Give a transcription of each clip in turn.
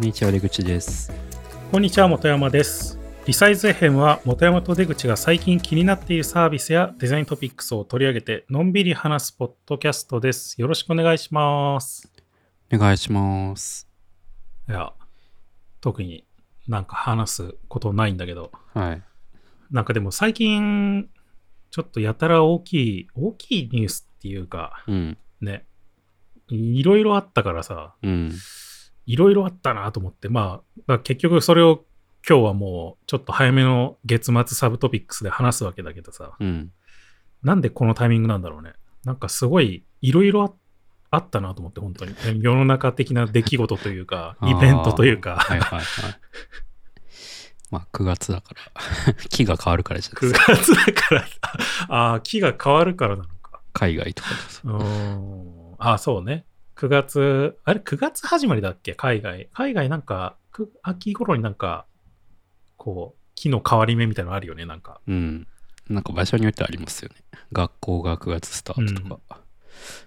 んにちは出口です。こんにちは本山です。リサイズ FM は本山と出口が最近気になっているサービスやデザイントピックスを取り上げてのんびり話すポッドキャストです。よろしくお願いします。お願いします。いや特になんか話すことないんだけど。はい。なんかでも最近ちょっとやたら大きい大きいニュースっていうかうん。ねいろいろあったからさ。うんいろいろあったなと思って、まあ、結局それを今日はもうちょっと早めの月末サブトピックスで話すわけだけどさ、うんなんでこのタイミングなんだろうね。なんかすごいいろいろああったなと思って、本当に。世の中的な出来事というか、イベントというか、はいはいはい まあ9月だから 木が変わるからじゃないで9すか月だから、ああ、木が変わるからなのか。海外とかでさうーん。ああ、そうね。9月、あれ、9月始まりだっけ？海外。海外なんか、く秋頃になんか、こう、木の変わり目みたいなのあるよね、なんか。うんなんか場所によってありますよね学校が9月スタートとか、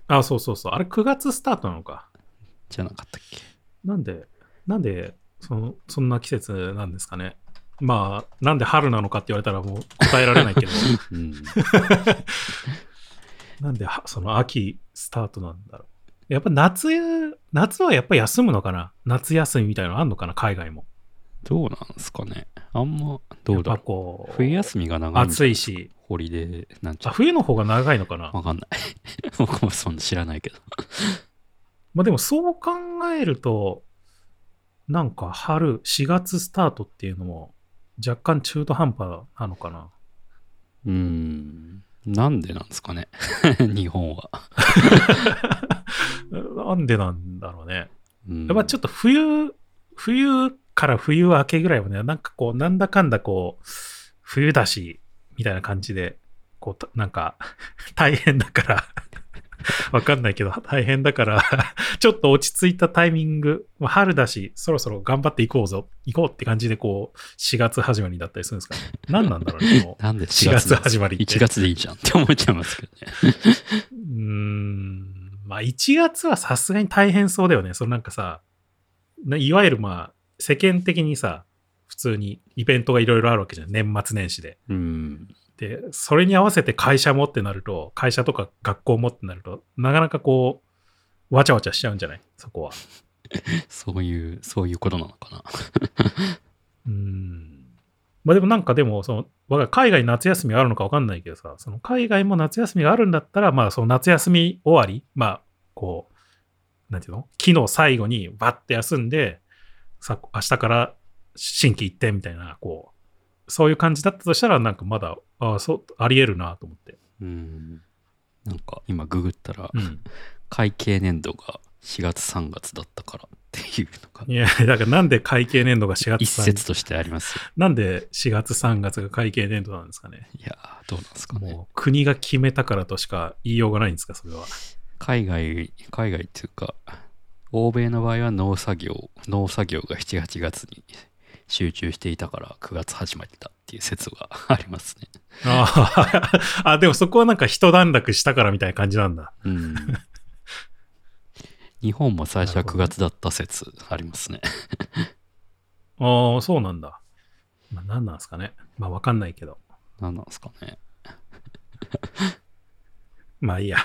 あ、そうそうそう。あれ9月スタートなのか。じゃなかったっけ？なんで、なんで、その、そんな季節なんですかね。まあ、なんで春なのかって言われたらもう答えられないけど、うん なんではその秋スタートなんだろう。やっぱ夏、夏はやっぱ休むのかな？夏休みみたいなのあんのかな？海外も。どうなんですかね？あんまどうだろこう、う冬休みが長い暑いし、ホリデーなんちあ、ゃ冬の方が長いのかな？わかんない。僕もそんな知らないけど。まあでもそう考えると、なんか春、4月スタートっていうのも若干中途半端なのかな？うーんなんでなんですかね。日本は、なんでなんだろうね。うん、やっぱちょっと冬、冬から冬明けぐらいはね、なんかこう、なんだかんだこう、冬だし、みたいな感じで、こうた、なんか、大変だから、わかんないけど、大変だから、ちょっと落ち着いたタイミング、まあ春だし、そろそろ頑張っていこうぞ、行こうって感じで、こう、4月始まりだったりするんですかね。何なんだろうね、もう。なんで4 4月月始まりって1月でいいじゃんって思っちゃいますけどね。うーんまあ1月はさすがに大変そうだよね。そのなんかさ、ないわゆるまあ世間的にさ、普通にイベントがいろいろあるわけじゃん。年末年始で。うん。で、それに合わせて会社もってなると、会社とか学校もってなると、なかなかこう、わちゃわちゃしちゃうんじゃない？そこは。そういう、そういうことなのかな？うーん。まあでもなんかでも、その、わか海外夏休みがあるのかわかんないけどさ、その海外も夏休みがあるんだったら、まあその夏休み終わり、まあ、こう、なんていうの？昨日最後にバッて休んで、さ、明日から新規一転みたいな、こう、そういう感じだったとしたら、なんかまだ、ああ、そう、あり得るなと思って。うん。なんか今ググったら、うん。会計年度が4月3月だったからっていうのがいや、だからなんで会計年度が4月一3説としてありますよ。なんで4月3月が会計年度なんですかね？いやー、どうなんですかね。もう国が決めたからとしか言いようがないんですか、それは。海外、海外っていうか、欧米の場合は農作業、農作業が7、8月に集中していたから9月始まりだっていう説がありますね。ああ、あ、でもそこはなんか一段落したからみたいな感じなんだ。うん。日本も最初は9なるほどね月だった説ありますね。ああ、そうなんだ。まあ何なんですかね。まあわかんないけど。何なんですかね。まあいいや。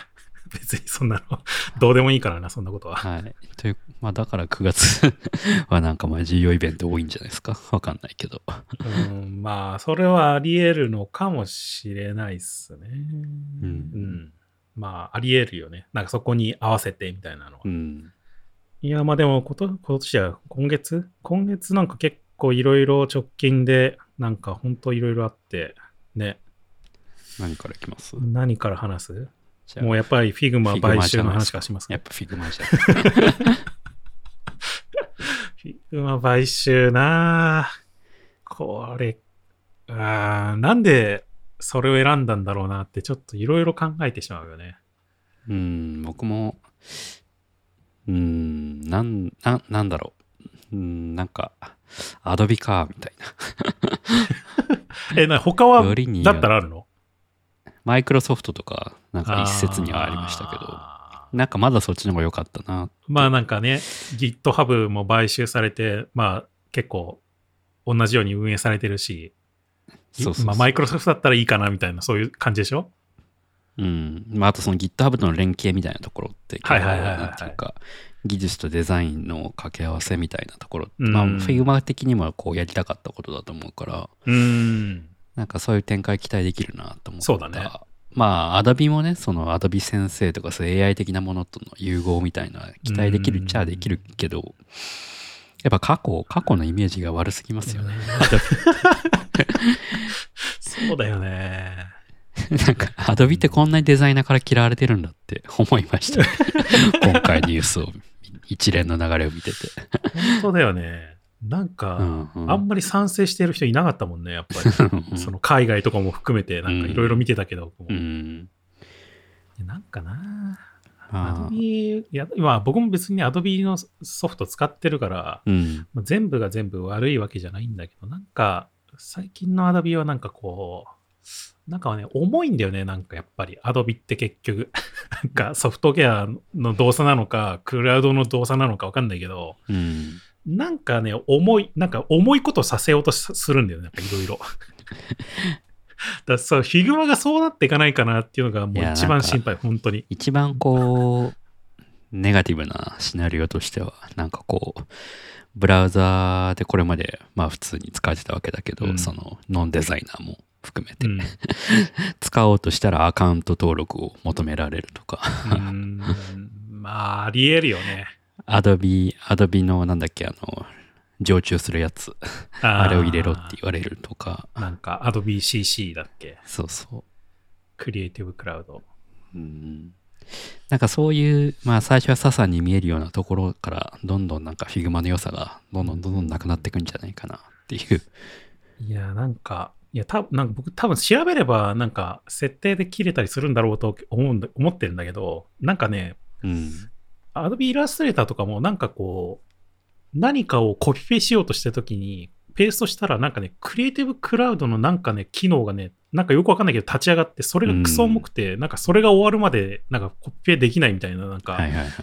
別にそんなの、どうでもいいからな、そんなことは。はい。という、まあだから9月 はなんかまあ重要イベント多いんじゃないですか？わかんないけど。うん、まあ、それはあり得るのかもしれないっすね。うんまあ、あり得るよね。なんかそこに合わせてみたいなのは。うん。いや、まあでもこと、今年は今月？今月なんか結構いろいろ直近で、なんかほんといろいろあって、ね。何からいきます？何から話す？じゃあもうやっぱり Figma 買収の話からしますかやっぱ Figma じゃん。 Figma 買収なあこれ、あーなんでそれを選んだんだろうなってちょっといろいろ考えてしまうよね。うん、僕も、うん、なん、ななんだろう。うん、なんか、アドビか、みたいな。え、な、他はだったらあるの？マイクロソフトとか、なんか一説にはありましたけど、あなんかまだそっちの方が良かったな。まあなんかね、GitHub も買収されて、まあ結構同じように運営されてるし、そうまあマイクロソフトだったらいいかなみたいな、そういう感じでしょ？うん。まあ、あとその GitHub との連携みたいなところって、はいはいはいはいなんていうか、技術とデザインの掛け合わせみたいなところ、うんまあ、Figma 的にもこうやりたかったことだと思うから、うーん。なんかそういう展開期待できるなと思った。そうだね。まあ、Adobe もね、その Adobe 先生とかそう AI 的なものとの融合みたいな期待できるっちゃできるけど、やっぱ過去、過去のイメージが悪すぎますよね。そうだよね。なんか、Adobe ってこんなにデザイナーから嫌われてるんだって思いました。今回ニュースを、一連の流れを見てて。本当だよね。なんか、うんうんあんまり賛成してる人いなかったもんね、やっぱり。その海外とかも含めて、なんかいろいろ見てたけど、うん。なんかなまあ Adobe、いや、今僕も別に Adobe のソフト使ってるから、うん。まあ全部が全部悪いわけじゃないんだけど、なんか、最近の Adobe はなんかこう、なんかね、重いんだよね、なんかやっぱり。Adobe って結局。なんかソフトウェアの動作なのか、クラウドの動作なのかわかんないけど、うん。なんかね、重い、なんか重いことさせようとすするんだよね、なんかいろいろ。だそう、ヒグマがそうなっていかないかなっていうのがもいうや一番心配、本当に。一番こう、ネガティブなシナリオとしては、なんかこう、ブラウザーでこれまで、まあ普通に使えてたわけだけど、うんそのノンデザイナーも含めて、うん。使おうとしたらアカウント登録を求められるとか、まあ、ありえるよね。Adobe、Adobe のなんだっけ、あの、常駐するやつ、あれを入れろって言われるとか、なんか Adobe CC だっけ？そうそう。クリエイティブクラウド。うんなんかそういう、まあ最初はササに見えるようなところから、どんどんなんか Figma の良さがどんどんどんどんなくなっていくんじゃないかなっていう。いや、なんか、いや、たなんか僕多分調べれば、なんか設定で切れたりするんだろうと思うんだ思ってるんだけど、なんかね、うん。Adobe Illustrator とかもなんかこう、何かをコピペしようとしたときに、ペーストしたらなんかね、クリエイティブクラウドのなんかね、機能がね、なんかよくわかんないけど立ち上がって、それがクソ重くて、なんかそれが終わるまで、なんかコピペできないみたいな、なんか。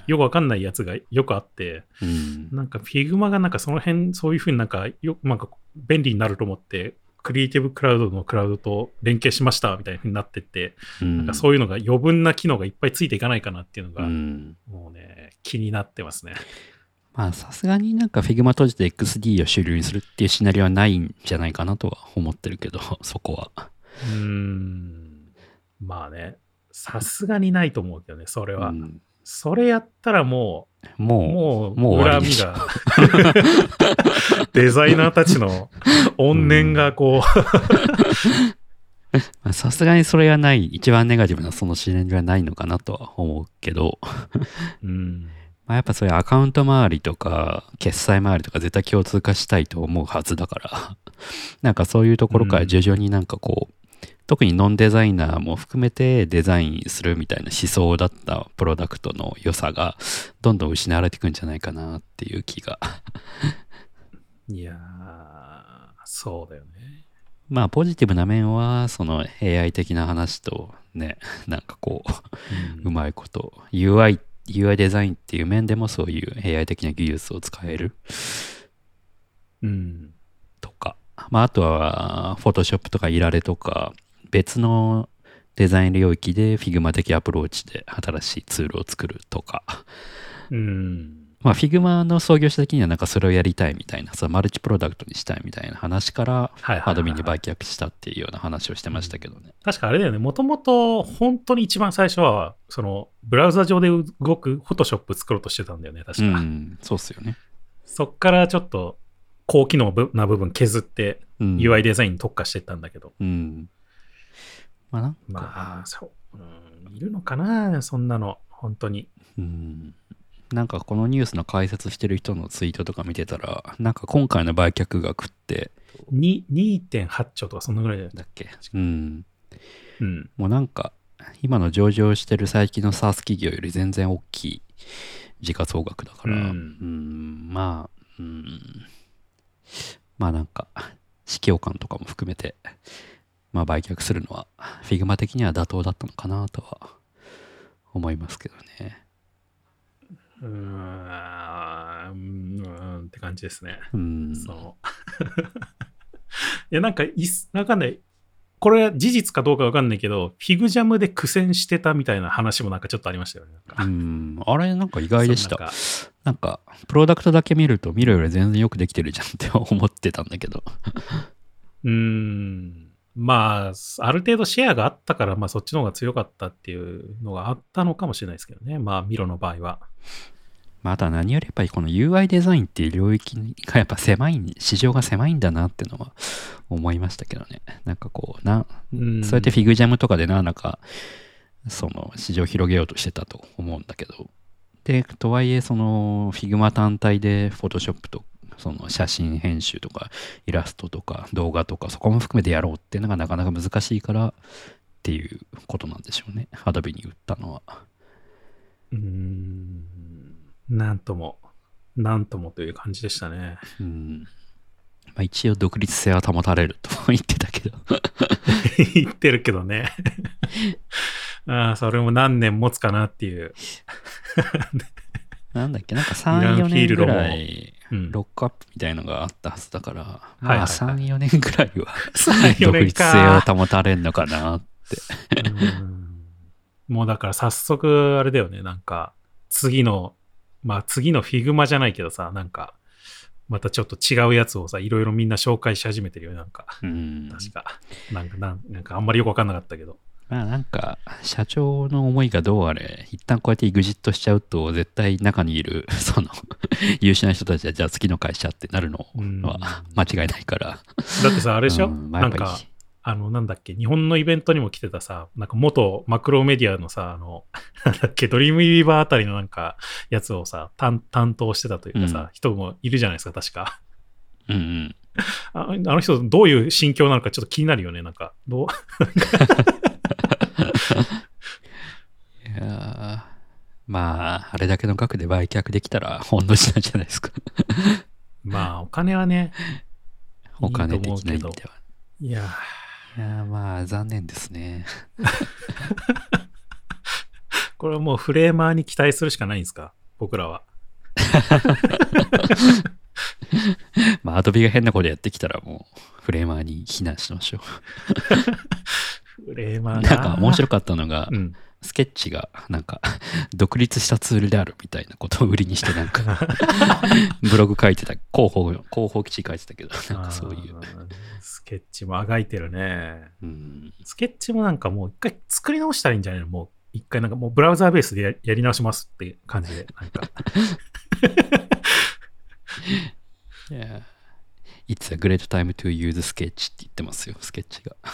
よくわかんないやつがよくあって、うん。なんか Figma がなんかその辺、そういうふうになんかよ、なんか便利になると思って、クリエイティブクラウドのクラウドと連携しましたみたいになってって、うんなんかそういうのが余分な機能がいっぱいついていかないかなっていうのうが、ん。もうね、気になってますね。まあさすがになんか Figma 閉じて XD を主流にするっていうシナリオはないんじゃないかなとは思ってるけど、そこは。うーん。まあね、さすがにないと思うけどね、それは。うんそれやったらもう、ももう、もう恨みが、デザイナーたちの怨念がこう、う、さすがにそれはない、一番ネガティブなそのシナリオはないのかなとは思うけど、うん。まあ、やっぱそういうアカウント周りとか、決済周りとか絶対共通化したいと思うはずだから、なんかそういうところから徐々になんかこう、特にノンデザイナーも含めてデザインするみたいな思想だったプロダクトの良さがどんどん失われていくんじゃないかなっていう気が。いやー、そうだよね。まあポジティブな面はその AI 的な話とね、なんかこう、うまいこと UI、UI デザインっていう面でもそういう AI 的な技術を使えるうん。とか、まあ、あとは、フォトショップとかイラレとか、別のデザイン領域で Figma 的アプローチで新しいツールを作るとか、うん。まあ、Figma の創業者的にはなんかそれをやりたいみたいな、そのマルチプロダクトにしたいみたいな話から、はいはいはい Adobe に売却したっていうような話をしてましたけどね。確かあれだよね、もともと本当に一番最初は、その、ブラウザ上で動くフォトショップ作ろうとしてたんだよね、確か。うん、そうっすよね。そっからちょっと、高機能な部分削って、うん、UI デザインに特化してったんだけど。うん。まあな？んか、まあ、そう、うん、いるのかな、そんなの、本当に。うん。なんかこのニュースの解説してる人のツイートとか見てたら、なんか今回の売却額って、に2.8兆とかそんなぐらいだっけ？うん。うん。もうなんか、今の上場してる最近の SaaS 企業より全然大きい時価総額だから、ううん。ん、まあ、うん、まあなんか、市況感とかも含めて、まあ売却するのは、Figma 的には妥当だったのかなとは思いますけどね。うーん、うーんって感じですね。うん。そう。いや、なんかいっす、わかんない。これは事実かどうかわかんないけど、フィグジャムで苦戦してたみたいな話もなんかちょっとありましたよね。うん。あれなんか意外でした。そうなんかなんか、プロダクトだけ見ると、見るより全然よくできてるじゃんって思ってたんだけど。うーん。まあ、ある程度シェアがあったから、まあそっちの方が強かったっていうのがあったのかもしれないですけどね。まあ、ミロの場合は。まあ、あとは何よりやっぱりこの UI デザインっていう領域がやっぱ狭い、市場が狭いんだなっていうのは思いましたけどね。なんかこう、な、うんそうやってフィグジャムとかでな、なんか、その市場を広げようとしてたと思うんだけど。で、とはいえ、その、 Figma 単体で、フォトショップと、その写真編集とか、イラストとか、動画とか、そこも含めてやろうっていうのがなかなか難しいからっていうことなんでしょうね。アドビに売ったのは。うーん。なんとも、なんともという感じでしたね。うん。まあ、一応独立性は保たれると 言ってたけど。言ってるけどね。ああ、それも何年持つかなっていう。なんだっけ、なんかイ3、ラン4年ぐらい、うん、ロックアップみたいのがあったはずだから、はいはいまあはい3、4年ぐらいは 3、4年か独立性を保たれるのかな。うんもうだから早速あれだよね、なんか次の、まあ次の Figma じゃないけどさ、なんかまたちょっと違うやつをさ、いろいろみんな紹介し始めてるよね、なんか。うん。確か。なんかなん、なんかあんまりよくわかんなかったけど。まあなんか、社長の思いがどうあれ、一旦こうやって EXIT しちゃうと、絶対中にいる、その、優秀な人たちは、じゃあ次の会社ってなるのうんは間違いないから。だってさ、あれでしょ、うんなんか、あの、なんだっけ、日本のイベントにも来てたさ、なんか元マクロメディアのさ、あの、なんだっけ、ドリームウィーバーあたりのなんか、やつをさ、担担当してたというかさ、うん人もいるじゃないですか、確か。うんうん。ああの人、どういう心境なのかちょっと気になるよね、なんか。どう？いやーまあ、あれだけの額で売却できたら、本の字なんじゃないですか。まあ、お金はね、お金的な意味では。いや、いやーまあ、残念ですね。これはもうフレーマーに期待するしかないんですか？僕らは。まあ、アドビが変なことやってきたら、もう、フレーマーに非難しましょフ レーマう。ーなんか面白かかったのが、うん。スケッチが、なんか、独立したツールであるみたいなことを売りにして、なんか、ブログ書いてた、広報、広報記事書いてたけど、なんかそういう。スケッチもあがいてるね。うん、スケッチもなんかもう一回作り直したらいいんじゃないの？もう一回なんかもうブラウザーベースでややり直しますって感じで。なんか いや It's a great time to use sketch って言ってますよ、スケッチが。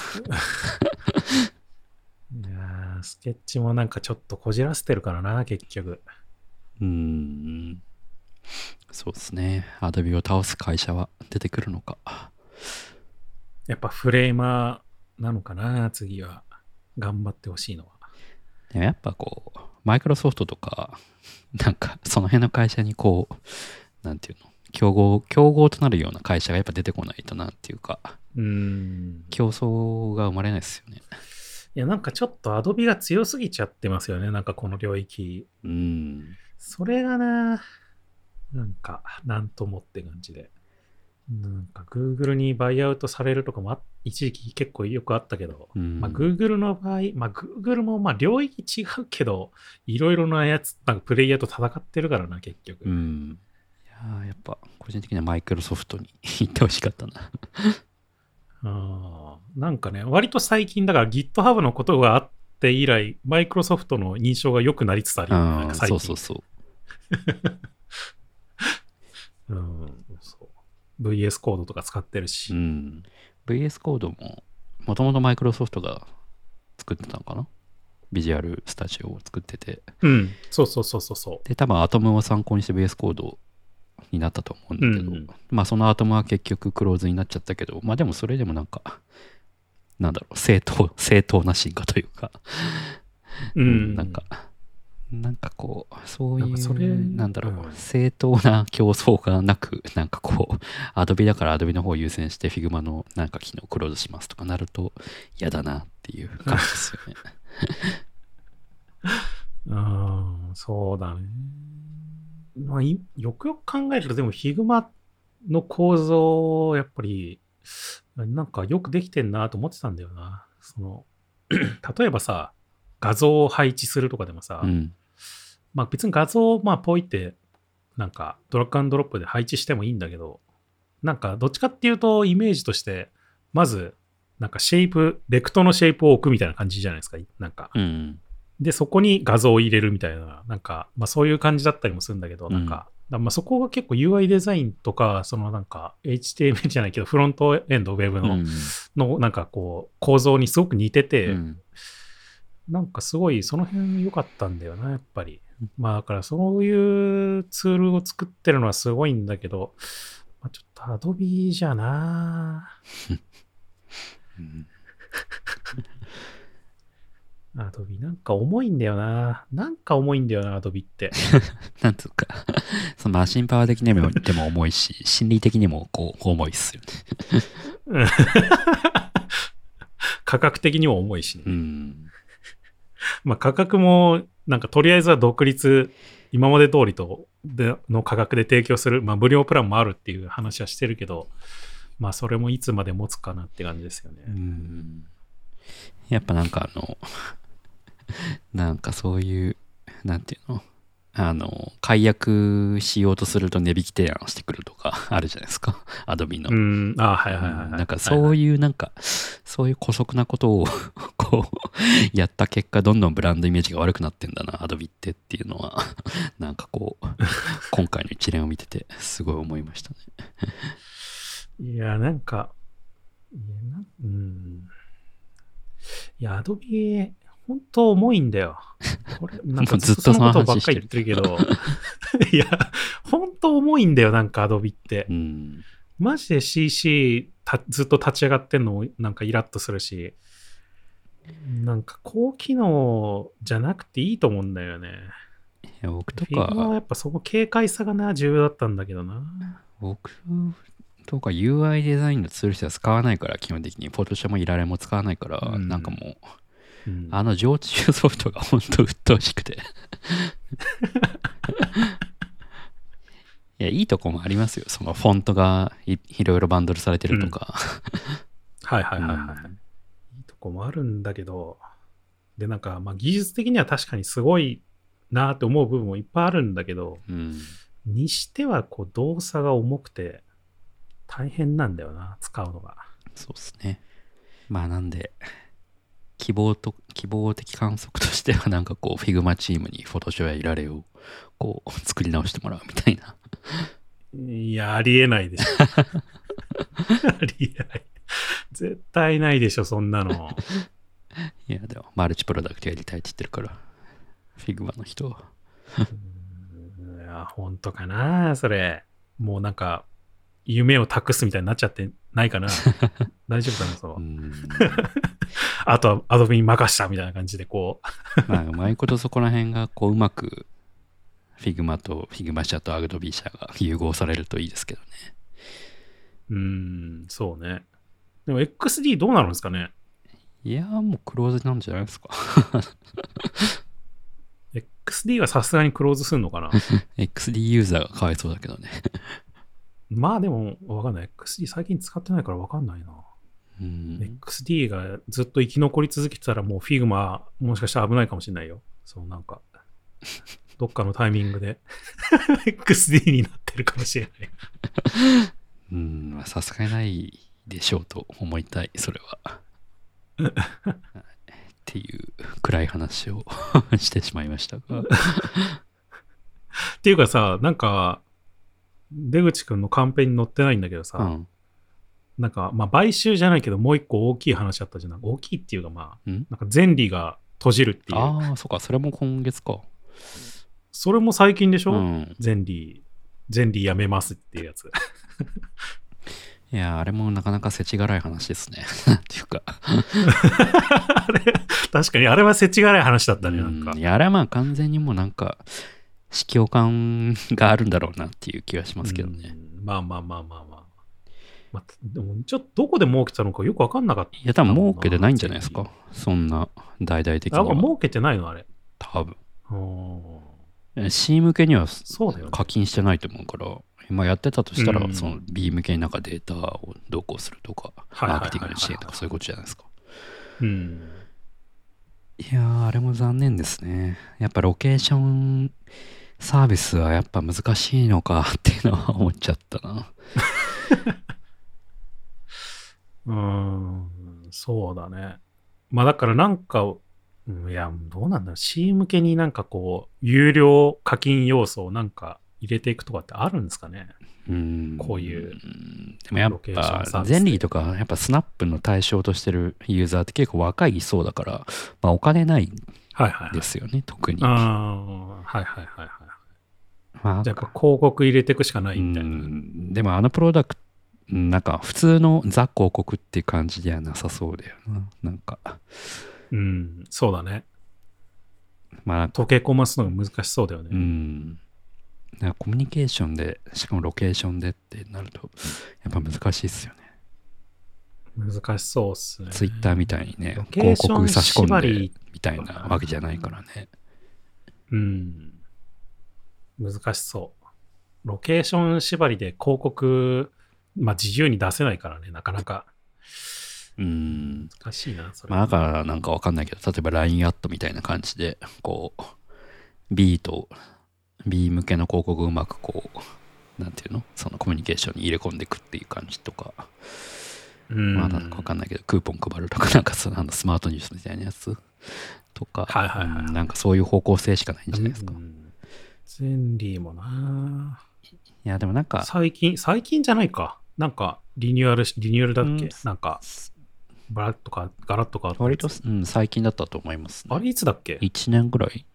いやースケッチもなんかちょっとこじらせてるからな、結局。うーん。そうですね。アドビを倒す会社は出てくるのか。やっぱフレーマーなのかな、次は。頑張ってほしいのは。でもやっぱこう、マイクロソフトとか、なんかその辺の会社にこう、なんていうの、競合、競合となるような会社がやっぱ出てこないとなっていうか、うーん。競争が生まれないですよね。いや、なんかちょっとアドビが強すぎちゃってますよね、なんかこの領域。うん。それがな、なんか、なんともって感じで。なんか、Google にバイアウトされるとかもあ一時期結構よくあったけど、うんまあ、Google の場合、まあ、Google もまあ領域違うけど、いろいろなやつ、なんかプレイヤーと戦ってるからな、結局。うん。いやっぱ個人的にはマイクロソフトに行ってほしかったな。あーなんかね、割と最近、だから GitHub のことがあって以来、マイクロソフトの印象が良くなりつつあるよね。そうそうそう。うんそう VS コードとか使ってるし。うん。VS コードも、もともとマイクロソフトが作ってたのかな？ビジュアルスタジオを作ってて。うん、そうそうそうそうそう。で、多分アトムを参考にして VS コードになったと思うんだけど、うんうんまあそのアトムは結局クローズになっちゃったけど、まあでもそれでもなんか、なんだろう、正当、正当な進化というか、うん、なんか、なんかこう、そういう、なんかそれなんだろう、うん正当な競争がなく、なんかこう、アドビだからアドビの方を優先して、 Figma のなんか機能をクローズしますとかなると嫌だなっていう感じですよね。うん、そうだね。まあ、いよくよく考えると、でも Figma の構造、やっぱり、なんかよくできてんなと思ってたんだよな。その、例えばさ、画像を配置するとかでもさ、うん。まあ別に画像をまあポイって、なんかドラッグアンドロップで配置してもいいんだけど、なんかどっちかっていうとイメージとして、まず、なんかシェイプ、レクトのシェイプを置くみたいな感じじゃないですか。なんか。うん。で、そこに画像を入れるみたいな、なんか、まあそういう感じだったりもするんだけど、なんか、だまあそこが結構 UI デザインとか、そのなんか HTML じゃないけど、フロントエンドウェブの、うん。のなんかこう、構造にすごく似てて、うん。なんかすごいその辺良かったんだよな、やっぱり。まあだからそういうツールを作ってるのはすごいんだけど、まあ、ちょっと Adobe じゃなうん。Adobe なんか重いんだよな。なんか重いんだよな、Adobe って。なんつうか、そのマシンパワー的にもでも重いし、心理的にもこう重いっすよね。価格的にも重いしね。うん。まあ価格も、なんかとりあえずは独立、今まで通りとでの価格で提供する、まあ無料プランもあるっていう話はしてるけど、まあそれもいつまで持つかなって感じですよね。うんやっぱなんかあの、なんかそういう、なんていうの？あの、解約しようとすると値引き提案してくるとか あるじゃないですか。アドビの。うん、あはいはいはい、はい。なんかそういうなんか、そういう姑息なことをこう、やった結果、どんどんブランドイメージが悪くなってんだな、アドビってっていうのは、なんかこう、今回の一連を見てて、すごい思いましたね。いや、なんか、いやなうん。いや、アドビ、本当重いんだよ。これ、なんかずっとそのことばっかり言ってるけど、いや、本当重いんだよ、なんかアドビってう。ん。マジで CC たずっと立ち上がってんのもなんかイラッとするし、なんか高機能じゃなくていいと思うんだよね。いや僕と Figma はか、やっぱそこ軽快さがな、重要だったんだけどな。僕とか UI デザインのツールしては使わないから、基本的に。フォトショもイラレも使わないから、うんなんかもう、うんあの常駐ソフトが本当鬱陶しくて。いや、いいとこもありますよ。そのフォントがいいろいろバンドルされてるとか。はいはいはいはい。うんいいとこもあるんだけど、で、なんか、まあ、技術的には確かにすごいなって思う部分もいっぱいあるんだけど、うん。にしては、こう、動作が重くて、大変なんだよな、使うのが。そうですね。まあなんで、希望と、希望的観測としてはなんかこう、Figma チームにフォトショーやいられをこう、作り直してもらうみたいな。いや、ありえないでしょ。ありえない。絶対ないでしょ、そんなの。いや、でも、マルチプロダクトやりたいって言ってるから、Figma の人は。いや、本当かな、それ。もうなんか、夢を託すみたいになっちゃってないかな。大丈夫かな、そうう。ん。あとはアドビに任したみたいな感じで、こう。まあ、うまいことそこら辺がこう、うまく、Figma と Figma 社と Adobe 社が 融合されるといいですけどね。うーん、そうね。でも XD どうなるんですかね？いやーもうクローズなんじゃないですか。?XD はさすがにクローズすんのかな？XD ユーザーがかわいそうだけどね。まあでも、わかんない。XD 最近使ってないからわかんないな。うん。XD がずっと生き残り続けてたらもう Figma もしかしたら危ないかもしれないよ。そうなんか、どっかのタイミングで XD になってるかもしれない。うん、まあさすがにないでしょうと思いたい、それは。はいっていう暗い話をしてしまいましたが。っていうかさ、なんか、出口くんのカンペに載ってないんだけどさ、うん。なんか、まあ買収じゃないけどもう一個大きい話あったじゃん。大きいっていうかまあ、ん？なんか前理が閉じるっていう。ああ、そっか、それも今月か。それも最近でしょ、うん。前理、前理やめますっていうやつ。いや、あれもなかなか世知辛い話ですね。っていうか。あれ、確かにあれは世知辛い話だったね、なんかうん。いや、あれはまあ完全にもうなんか、司教感があるんだろうなっていう気はしますけどね。うんまあまあまあまあまあ。まあ、でも、ちょっとどこで儲けたのかよくわかんなかった。いや、多分儲けてないんじゃないですか。そんな大々的にあ、は。儲けてないのあれ。多分。うん C 向けにはそうだよね。課金してないと思うから、今やってたとしたら、うんその B 向けになんかデータを同行するとか、マーケティングの支援とかそういうことじゃないですか。うん。いやー、あれも残念ですね。やっぱロケーションサービスはやっぱ難しいのかっていうのは思っちゃったな。うーん、そうだね。まあだからなんか、うんいや、どうなんだろう。C 向けになんかこう、有料課金要素をなんか入れていくとかってあるんですかね。うんこういううんでもやっぱ、でゼンリーとか、やっぱスナップの対象としてるユーザーって結構若い層だから、まあお金ないんはいはい、はい。ですよね、特に。ああ、はいはいはいはい。まあじゃあやっぱ広告入れていくしかないみたいな。うんでもあのプロダクト、なんか普通のザ広告っていう感じではなさそうだよな。なんか、うん、そうだね。まあ、溶け込ますのが難しそうだよね。うん。なんかコミュニケーションで、しかもロケーションでってなると、やっぱ難しいっすよね。難しそうっすね。ツイッターみたいにね広告差し込んでみたいなわけじゃないからね。うん。難しそう。ロケーション縛りで広告、まあ自由に出せないからね、なかなか。うん。難しいな、それ。まあだからなんかわかんないけど、例えば LINE アットみたいな感じで、こう、B と B 向けの広告をうまくこう、なんていうの？そのコミュニケーションに入れ込んでいくっていう感じとか、うん、まあなんかわかんないけど、クーポン配るとか、なんかそのあのスマートニュースみたいなやつ？とか、はいはいはいうんなんかそういう方向性しかないんじゃないですか？いうん。ゼンリーもな。や、でもなんか、最近、最近じゃないか。なんか、リニューアルし、リニューアルだっけ、うんなんか、バラッとか、ガラッとか割つと、うん、最近だったと思いますね。あれいつだっけ？1年ぐらい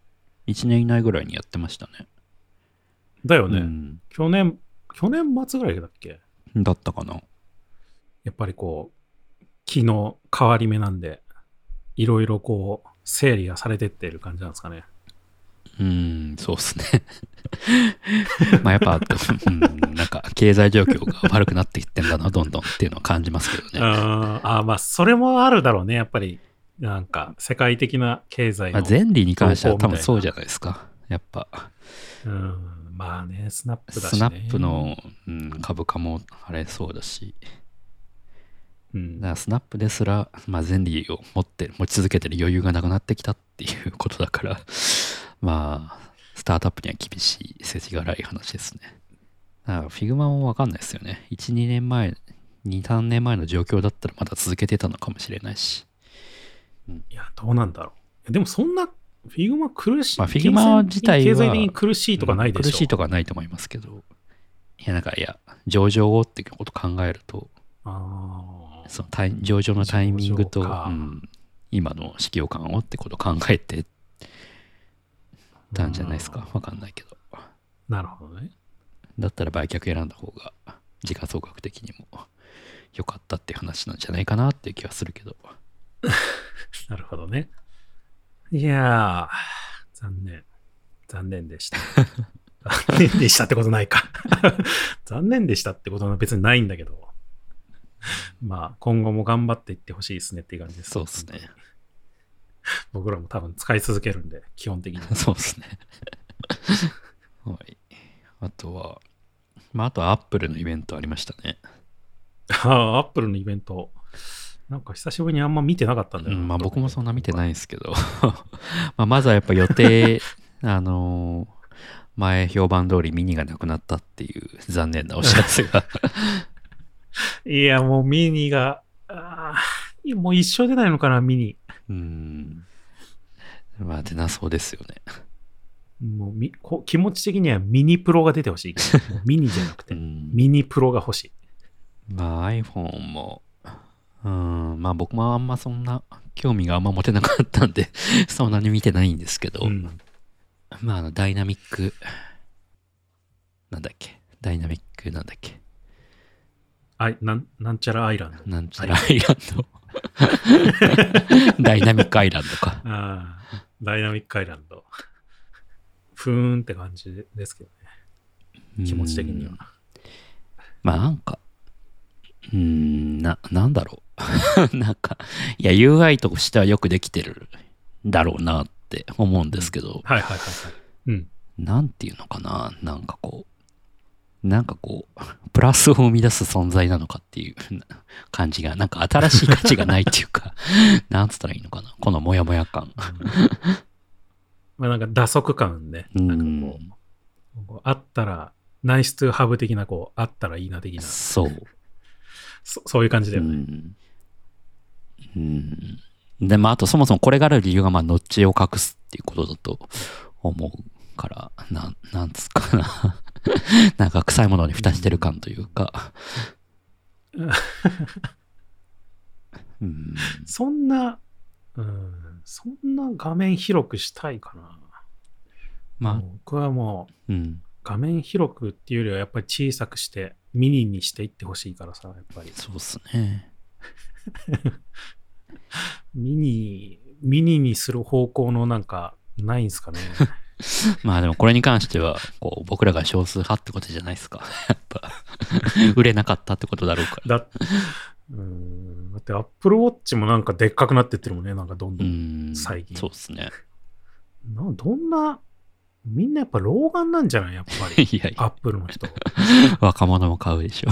?1 年以内ぐらいにやってましたね。だよね、うん去年、去年末ぐらいだっけ？だったかな。やっぱりこう、気の変わり目なんで、いろいろこう、整理がされてってる感じなんですかね。うん、そうっすね。まあやっぱ、うん、なんか経済状況が悪くなっていってんだな、どんどんっていうのは感じますけどね。あーあー、まあ、それもあるだろうね、やっぱり。なんか、世界的な経済の。まあ、 Zenly に関しては多分そうじゃないですか。やっぱ、うん、まあね、スナップだし、ね。スナップ、の、うん、株価もあれそうだし、うんだからスナップですら、まあ、 Zenly を持って、持ち続けてる余裕がなくなってきたっていうことだから、まあ、スタートアップには厳しい、世知辛い話ですね。だから、 Figma もわかんないですよね。1、2年前、2、3年前の状況だったらまだ続けてたのかもしれないし。いや、どうなんだろう。でも、そんな、 Figma 苦しい。まあ Figma 自体は経済的に苦しいとかないでしょ。苦しいとかはないと思いますけど、いや、なんか、いや、上場をってこと考えると、ああ。その上場のタイミングと、うん、今の市況感をってことを考えてたんじゃないですか。わかんないけど。なるほどね。だったら売却選んだ方が、時価総額的にも良かったっていう話なんじゃないかなっていう気はするけど。なるほどね。いやー、残念。残念でした。残念でしたってことないか。残念でしたってことは別にないんだけど。まあ、今後も頑張っていってほしいですねっていう感じです。そうっすね。僕らも多分使い続けるんで、基本的に。そうですね。はい。あとは、まあ、あとはアップルのイベントありましたね。ああ、アップルのイベント。なんか久しぶりにあんま見てなかったんだよな、うん、まあ僕もそんな見てないんですけど、まあまずはやっぱ予定、あのー前評判通りミニがなくなったっていう残念なお知らせがいや、もうミニが、あーもう一生出ないのかな、ミニ。うんまあ出なそうですよね、もうみこ気持ち的にはミニプロが出てほしい。ミニじゃなくうて、ん、ミニプロが欲しい。まあ iPhone もうんまあ僕もあんまそんな興味があんま持てなかったんで そんなに見てないんですけど、うんまああのダイナミックなんだっけ？ダイナミックなんだっけ？あいなんなんちゃらアイランド。なんちゃらアイランド。ダイナミックアイランドか。ああダイナミックアイランド。ふーんって感じですけどね。気持ち的にはうん。。まあなんか、うーん、な、なんだろう。なんか、いや、UI としてはよくできてるだろうなって思うんですけど、はいはいはいはい。うん。なんていうのかな、なんかこう、なんかこう、プラスを生み出す存在なのかっていう感じが、なんか新しい価値がないっていうか、なんつったらいいのかな、このモヤモヤ感。まあなんか打足感ね。なんかこう、こうあったら、ナイストゥーハブ的な、こう、あったらいいな的な、そう。そそういう感じだよね。うん。うん。で、まあ、あとそもそもこれがある理由が、まあ、ノッチを隠すっていうことだと思うから、なん、なんつうかな。なんか臭いものに蓋してる感というか。うん。そんな、うん、そんな画面広くしたいかな。まあ、僕はもう、うん。画面広くっていうよりはやっぱり小さくして、ミニにしていってほしいからさ、やっぱり。そうっすね。ミニ、ミニにする方向のなんか、ないんすかね。まあでもこれに関しては、こう、僕らが少数派ってことじゃないですか。やっぱ、売れなかったってことだろうから。だうんだって、アップルウォッチもなんかでっかくなってってるもんね、なんかどんど。うんん。最近そうっすね。などんな、みんなやっぱ老眼なんじゃない？やっぱり。いやいや、アップルの人。若者も買うでしょ。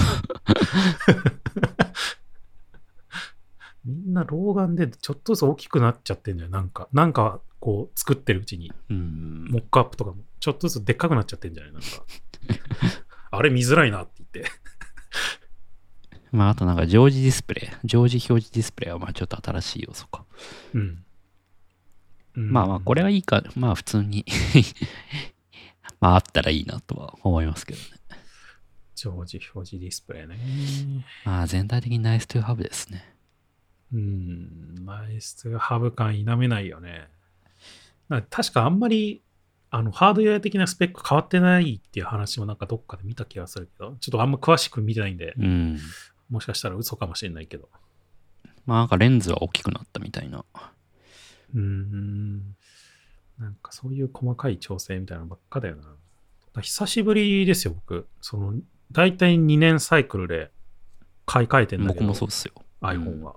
みんな老眼でちょっとずつ大きくなっちゃってんじゃん。なんか、なんかこう作ってるうちに、うん。モックアップとかもちょっとずつでっかくなっちゃってんじゃない？なんか。あれ見づらいなって言って。まあ、あとなんか常時ディスプレイ、常時表示ディスプレイはまあちょっと新しい要素か。うん。うんまあまあ、これはいいか、まあ普通に まああったらいいなとは思いますけどね。常時表示ディスプレイね。まあ全体的にナイストゥーハブですね。うん。ナイスハブ感否めないよね。か確かあんまり、あの、ハードウェア的なスペック変わってないっていう話もなんかどっかで見た気がするけど、ちょっとあんま詳しく見てないんで、うん。もしかしたら嘘かもしれないけど。まあなんかレンズは大きくなったみたいな。うーん。なんかそういう細かい調整みたいなのばっかだよな。久しぶりですよ、僕。その、だいたい2年サイクルで買い替えてんだけ僕ど、もそうっすよ。iPhone は。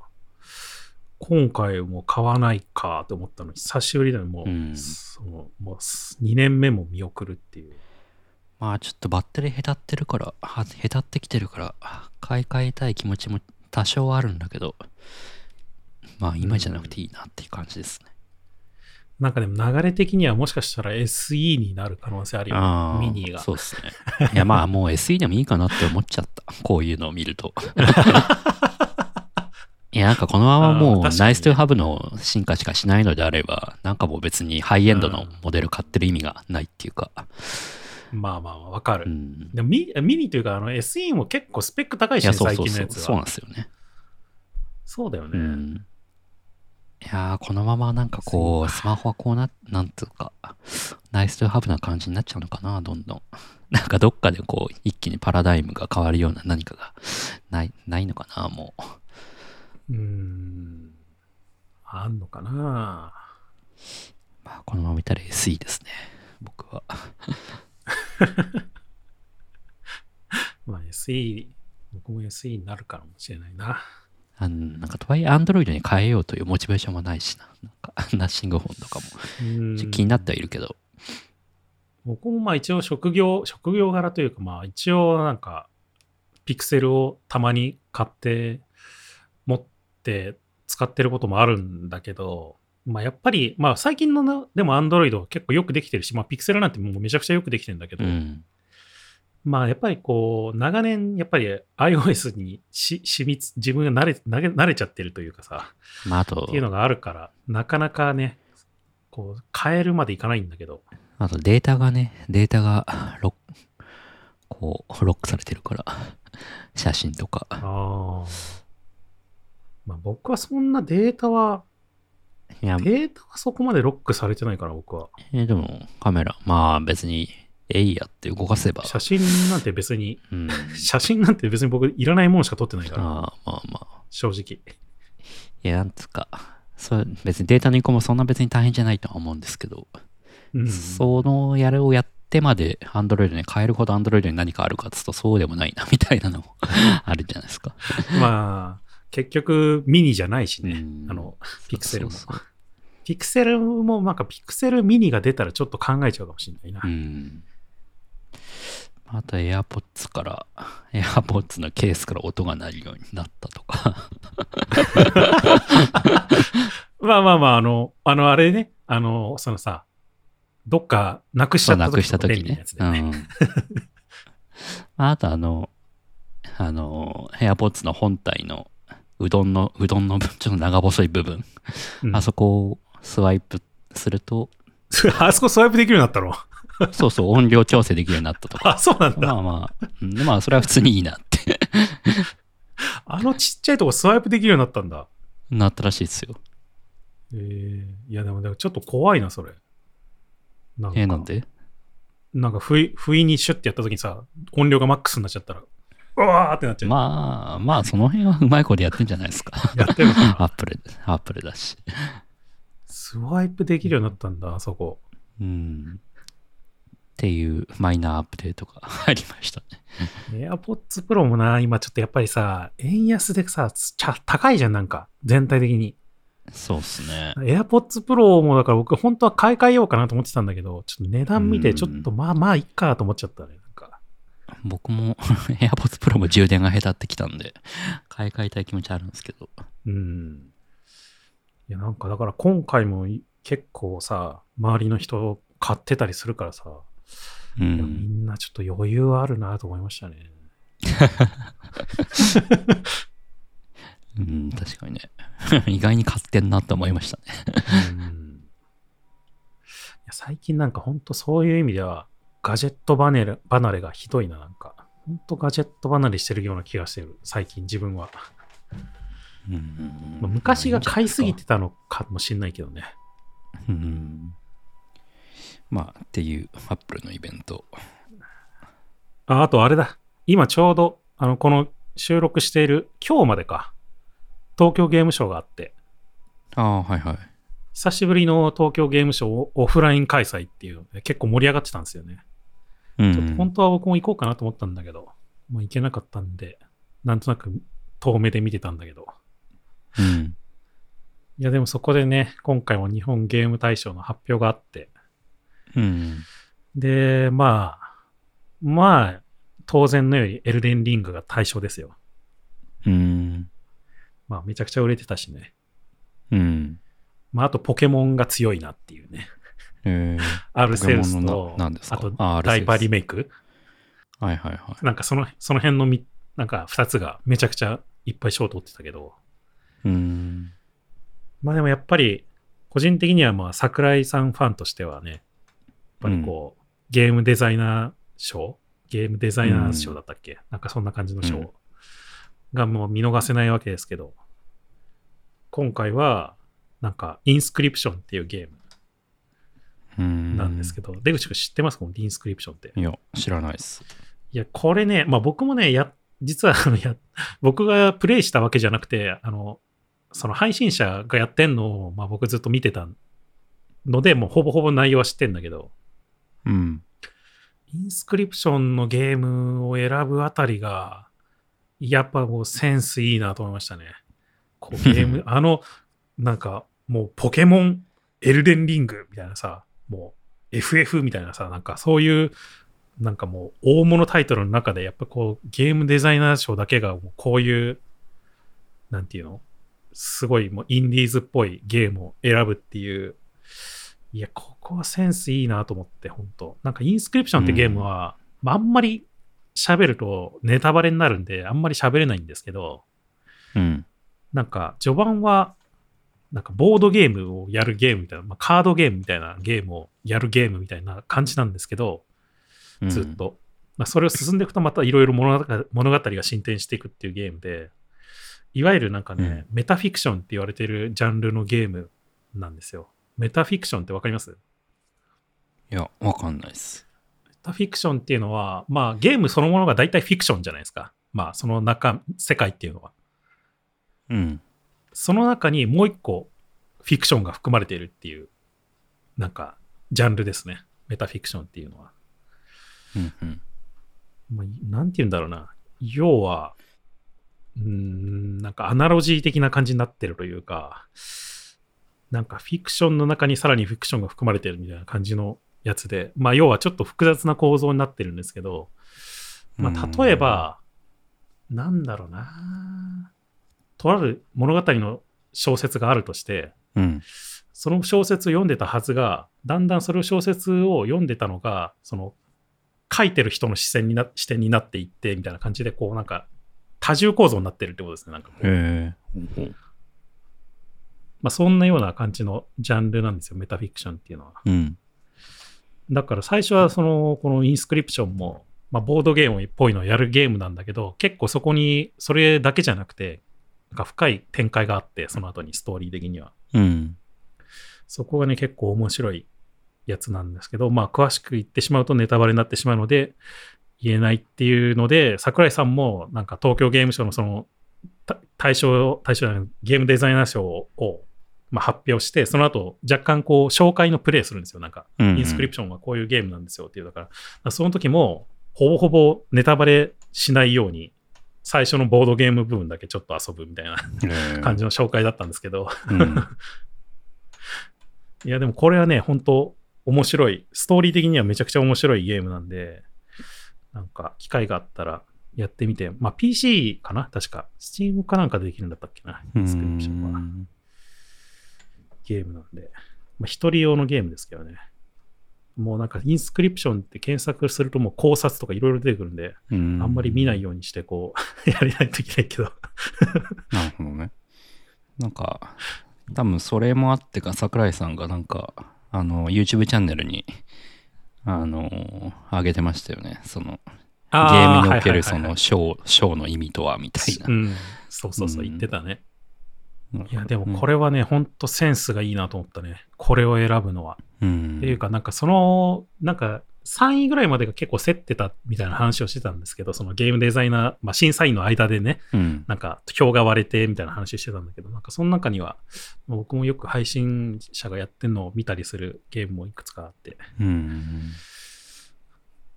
今回も買わないかと思ったのに、久しぶりだよ、もう、うんそのもう2年目も見送るっていう。まあちょっとバッテリーへたってるから、はへたってきてるから、買い替えたい気持ちも多少はあるんだけど、まあ今じゃなくていいなっていう感じですね。なんかでも流れ的にはもしかしたら SE になる可能性あるよ、ミニが。そうっすね。いやまあもう SE でもいいかなって思っちゃった。こういうのを見ると。いやなんかこのままもうナイストゥーハブの進化しかしないのであれば、なんかもう別にハイエンドのモデル買ってる意味がないっていうか。まあまあ、わかる。うん。でもミミニというか、あの SE も結構スペック高いし、ね。最近のやつは。そうなんですよね。そうだよね。うん。いやーこのままなんかこう、スマホはこうな、なんつうか、ナイストゥーハブな感じになっちゃうのかな、どんどん。なんかどっかでこう、一気にパラダイムが変わるような何かがない、ないのかな、もう。うーん。あんのかな？まあ、このまま見たら SE ですね、僕は。まあ SE、僕も SE になるかもしれないな。あんなんかとはいえ、Android に変えようというモチベーションもないしな。なんか、ナッシングフォンとかも気になってはいるけど。僕もまあ一応職業、職業柄というかまあ一応なんか、ピクセルをたまに買って、持って使ってることもあるんだけど、まあやっぱり、まあ最近のなでも Android は結構よくできてるし、まあピクセルなんてもうめちゃくちゃよくできてるんだけど、うん。まあやっぱりこう、長年やっぱり iOS にし染みつ、自分が慣れ慣れ慣れちゃってるというかさ、まあ、あとっていう、のがあるから、なかなかね、こう、変えるまでいかないんだけど、あとデータがね、データがロック、こう、ロックされてるから、写真とか。ああ。まあ僕はそんなデータは、いや、データはそこまでロックされてないから、僕は。えーでもカメラ、まあ別に、えいやって動かせば。写真なんて別に、うん。写真なんて別に僕いらないものしか撮ってないから、ああまあまあ。正直。いや、なんつうか、そう別にデータの移行もそんな別に大変じゃないとは思うんですけど、うん。そのやるをやってまで Android に変えるほど Android に何かあるかっつうとそうでもないなみたいなのも あるじゃないですか。まあ、結局、ミニじゃないしね。うんあの、ピクセルも。そうそうピクセルも、なんかピクセルミニが出たらちょっと考えちゃうかもしれないな。うん。あと AirPods から、AirPods のケースから音が鳴るようになったとか。まあまあまあ、あの、あの、あれね、あの、そのさ、どっかなくしちゃったなくした時時ねなやつ。だよね。うん。あとあの、あの、AirPods の本体のうどんの、うどんの部 ちょっと長細い部分、うんあそこをスワイプすると、あそこスワイプできるようになったの？そうそう音量調整できるようになったとか。あ、そうなんだ。まあまあ、うんまあそれは普通にいいなってあのちっちゃいとこスワイプできるようになったんだ。なったらしいですよ。えー、いやでもでもちょっと怖いな、それ。なんかえー、なんで？なんか不意、不意にシュッてやった時にさ、音量がマックスになっちゃったら、うわーってなっちゃう。まあ、まあその辺はうまいことやってんじゃないですか。やってるのかなアップル、アップルだし。スワイプできるようになったんだ、あそこ。うん。っていうマイナーアップデートが入りましたね。AirPods Pro もな、今ちょっとやっぱりさ、円安でさ、ちゃ高いじゃん、なんか、全体的に。そうっすね。AirPods Pro もだから僕本当は買い替えようかなと思ってたんだけど、ちょっと値段見てちょっとまあまあいっかと思っちゃったね。僕も AirPods Pro も充電が下手ってきたんで、買い替えたい気持ちあるんですけど。うん。いやなんかだから今回もい結構さ、周りの人買ってたりするからさ、ういやみん。んなちょっと余裕あるなと思いましたね。うん、確かにね。意外に買ってんなって思いましたね。うん最近なんか本当そういう意味ではガジェット離れ離れがひどいななんか。本当ガジェット離れしてるような気がしてる最近自分は、うん。まあ昔が買いすぎてたのかもしれないけどね。うん。まあ、っていうアップルのイベント。ああとあれだ。今ちょうどあのこの収録している今日までか。東京ゲームショウがあって。ああ、はいはい。久しぶりの東京ゲームショウをオフライン開催っていうので結構盛り上がってたんですよね。うんちょっと本当は僕も行こうかなと思ったんだけど、もう行けなかったんで、なんとなく遠目で見てたんだけど。うん。いや、でもそこでね、今回も日本ゲーム大賞の発表があって、うん。で、まあ、まあ、当然のようにエルデンリングが対象ですよ。うん。まあ、めちゃくちゃ売れてたしね。うん。まあ、あとポケモンが強いなっていうね。えー、アルセウスと、あとダイパーリメイク？はいはいはい。なんかその、その辺のみ、なんか二つがめちゃくちゃいっぱい賞を取ってたけど、うん。まあでもやっぱり、個人的にはまあ桜井さんファンとしてはね、やっぱりこう、ゲームデザイナー賞？ゲームデザイナー賞だったっけ、なんかそんな感じの賞、うん。がもう見逃せないわけですけど、今回は、なんか、インスクリプションっていうゲームうん。なんですけど、出口くん知ってます？かこのインスクリプションって。いや、知らないです。いや、これね、まあ僕もね、や、実は あのや、僕がプレイしたわけじゃなくて、あの、その配信者がやってんのを、まあ僕ずっと見てたので、もうほぼほぼ内容は知ってんだけど、うん。インスクリプションのゲームを選ぶあたりが、やっぱもうセンスいいなと思いましたね。こうゲーム、あの、なんかもうポケモン、エルデンリングみたいなさ、もう FF みたいなさ、なんかそういう、なんかもう大物タイトルの中でやっぱこうゲームデザイナー賞だけがもうこういう、なんていうの？すごいもうインディーズっぽいゲームを選ぶっていう、いや、ここはセンスいいなと思って、本当。なんかインスクリプションってゲームは、まあ、あんまり喋るとネタバレになるんで、あんまり喋れないんですけど、うん。なんか序盤は、なんかボードゲームをやるゲームみたいな、まあ、カードゲームみたいなゲームをやるゲームみたいな感じなんですけど、うんずっ。と。まあ、それを進んでいくとまたいろいろ物語が進展していくっていうゲームで、いわゆるなんかね、メタフィクションって言われてるジャンルのゲームなんですよ。メタフィクションってわかります？いや、わかんないです。メタフィクションっていうのは、まあゲームそのものが大体フィクションじゃないですか。まあその中、世界っていうのは。うん。その中にもう一個フィクションが含まれているっていう、なんか、ジャンルですね。メタフィクションっていうのは。うんうん。まあ、なんて言うんだろうな。要は、うーん、なんかアナロジー的な感じになってるというか、なんかフィクションの中にさらにフィクションが含まれてるみたいな感じのやつで、まあ要はちょっと複雑な構造になってるんですけど、まあ例えば、なんだろうなとある物語の小説があるとして、うん。その小説を読んでたはずが、だんだんそれを小説を読んでたのが、その、書いてる人の視線にな、視点になっていって、みたいな感じで、こうなんか、多重構造になってるってことですね。なんかこうへえ。まあそんなような感じのジャンルなんですよ、メタフィクションっていうのは。うん。だから最初はその、このインスクリプションも、まあボードゲームっぽいのをやるゲームなんだけど、結構そこに、それだけじゃなくて、なんか深い展開があって、その後にストーリー的には。うん。そこがね、結構面白いやつなんですけど、まあ、詳しく言ってしまうとネタバレになってしまうので、言えないっていうので、桜井さんも、なんか東京ゲームショウのその、た大賞、大賞じゃないゲームデザイナー賞を、まあ、発表して、その後、若干こう、紹介のプレイするんですよ。なんか、うんインスクリプションはこういうゲームなんですよっていう。だから、だからその時も、ほぼほぼネタバレしないように、最初のボードゲーム部分だけちょっと遊ぶみたいな感じの紹介だったんですけど、うん。いや、でもこれはね、本当面白い。ストーリー的にはめちゃくちゃ面白いゲームなんで、なんか、機会があったらやってみて、まあ、PC かな？確か。Steam かなんかでできるんだったっけな？スクリプションは。ゲームなんで。まあ、一人用のゲームですけどね。もうなんか、インスクリプションって検索するともう考察とかいろいろ出てくるんで、あんあんまり見ないようにして、こう、やれないといけないけど。なるほどね。なんか、多分それもあってか、桜井さんがなんか、あの、YouTube チャンネルに、あの、上げてましたよね。その、ゲームにおけるその章、章の意味とは、みたいなう。ん。そうそうそう、うん言ってたね。いいや、でもこれはね、ほんとセンスがいいなと思ったね。これを選ぶのは。うん。っていうか、なんかその、なんか3位ぐらいまでが結構競ってたみたいな話をしてたんですけど、そのゲームデザイナー、まあ審査員の間でね、うん。なんか票が割れてみたいな話してたんだけど、なんかその中には、僕もよく配信者がやってるのを見たりするゲームもいくつかあって、うん。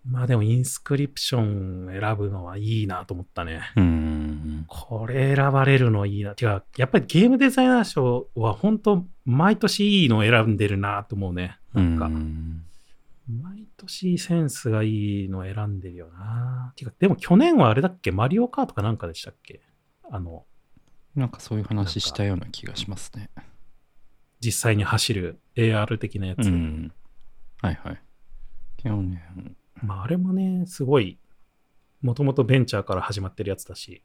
まあでもインスクリプション選ぶのはいいなと思ったね。うん。これ選ばれるのいいな。てか、やっぱりゲームデザイナー賞は本当毎年いいのを選んでるなと思うね。なんか、うん毎年センスがいいのを選んでるよな。てか、でも去年はあれだっけ？マリオカートかなんかでしたっけ？あの、なんかそういう話したような気がしますね。実際に走る AR 的なやつ。うん。はいはい。去年、まあ、あれもね、すごい、もともとベンチャーから始まってるやつだし、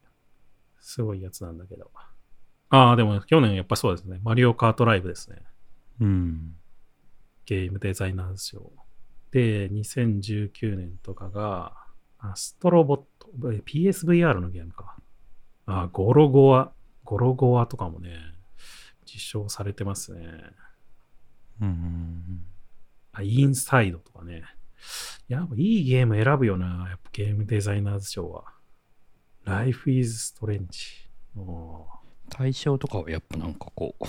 すごいやつなんだけど。ああ、でも去年やっぱそうですね。マリオカートライブですね。うん。ゲームデザイナーズ賞。で、2019年とかが、アストロボット、え PSVR のゲームか。あ、ゴロゴア、ゴロゴアとかもね、実証されてますね。うん。あ、インサイドとかね。やっぱいいゲーム選ぶよな、やっぱゲームデザイナーズ賞は。Life is Strange。対象とかはやっぱなんかこう、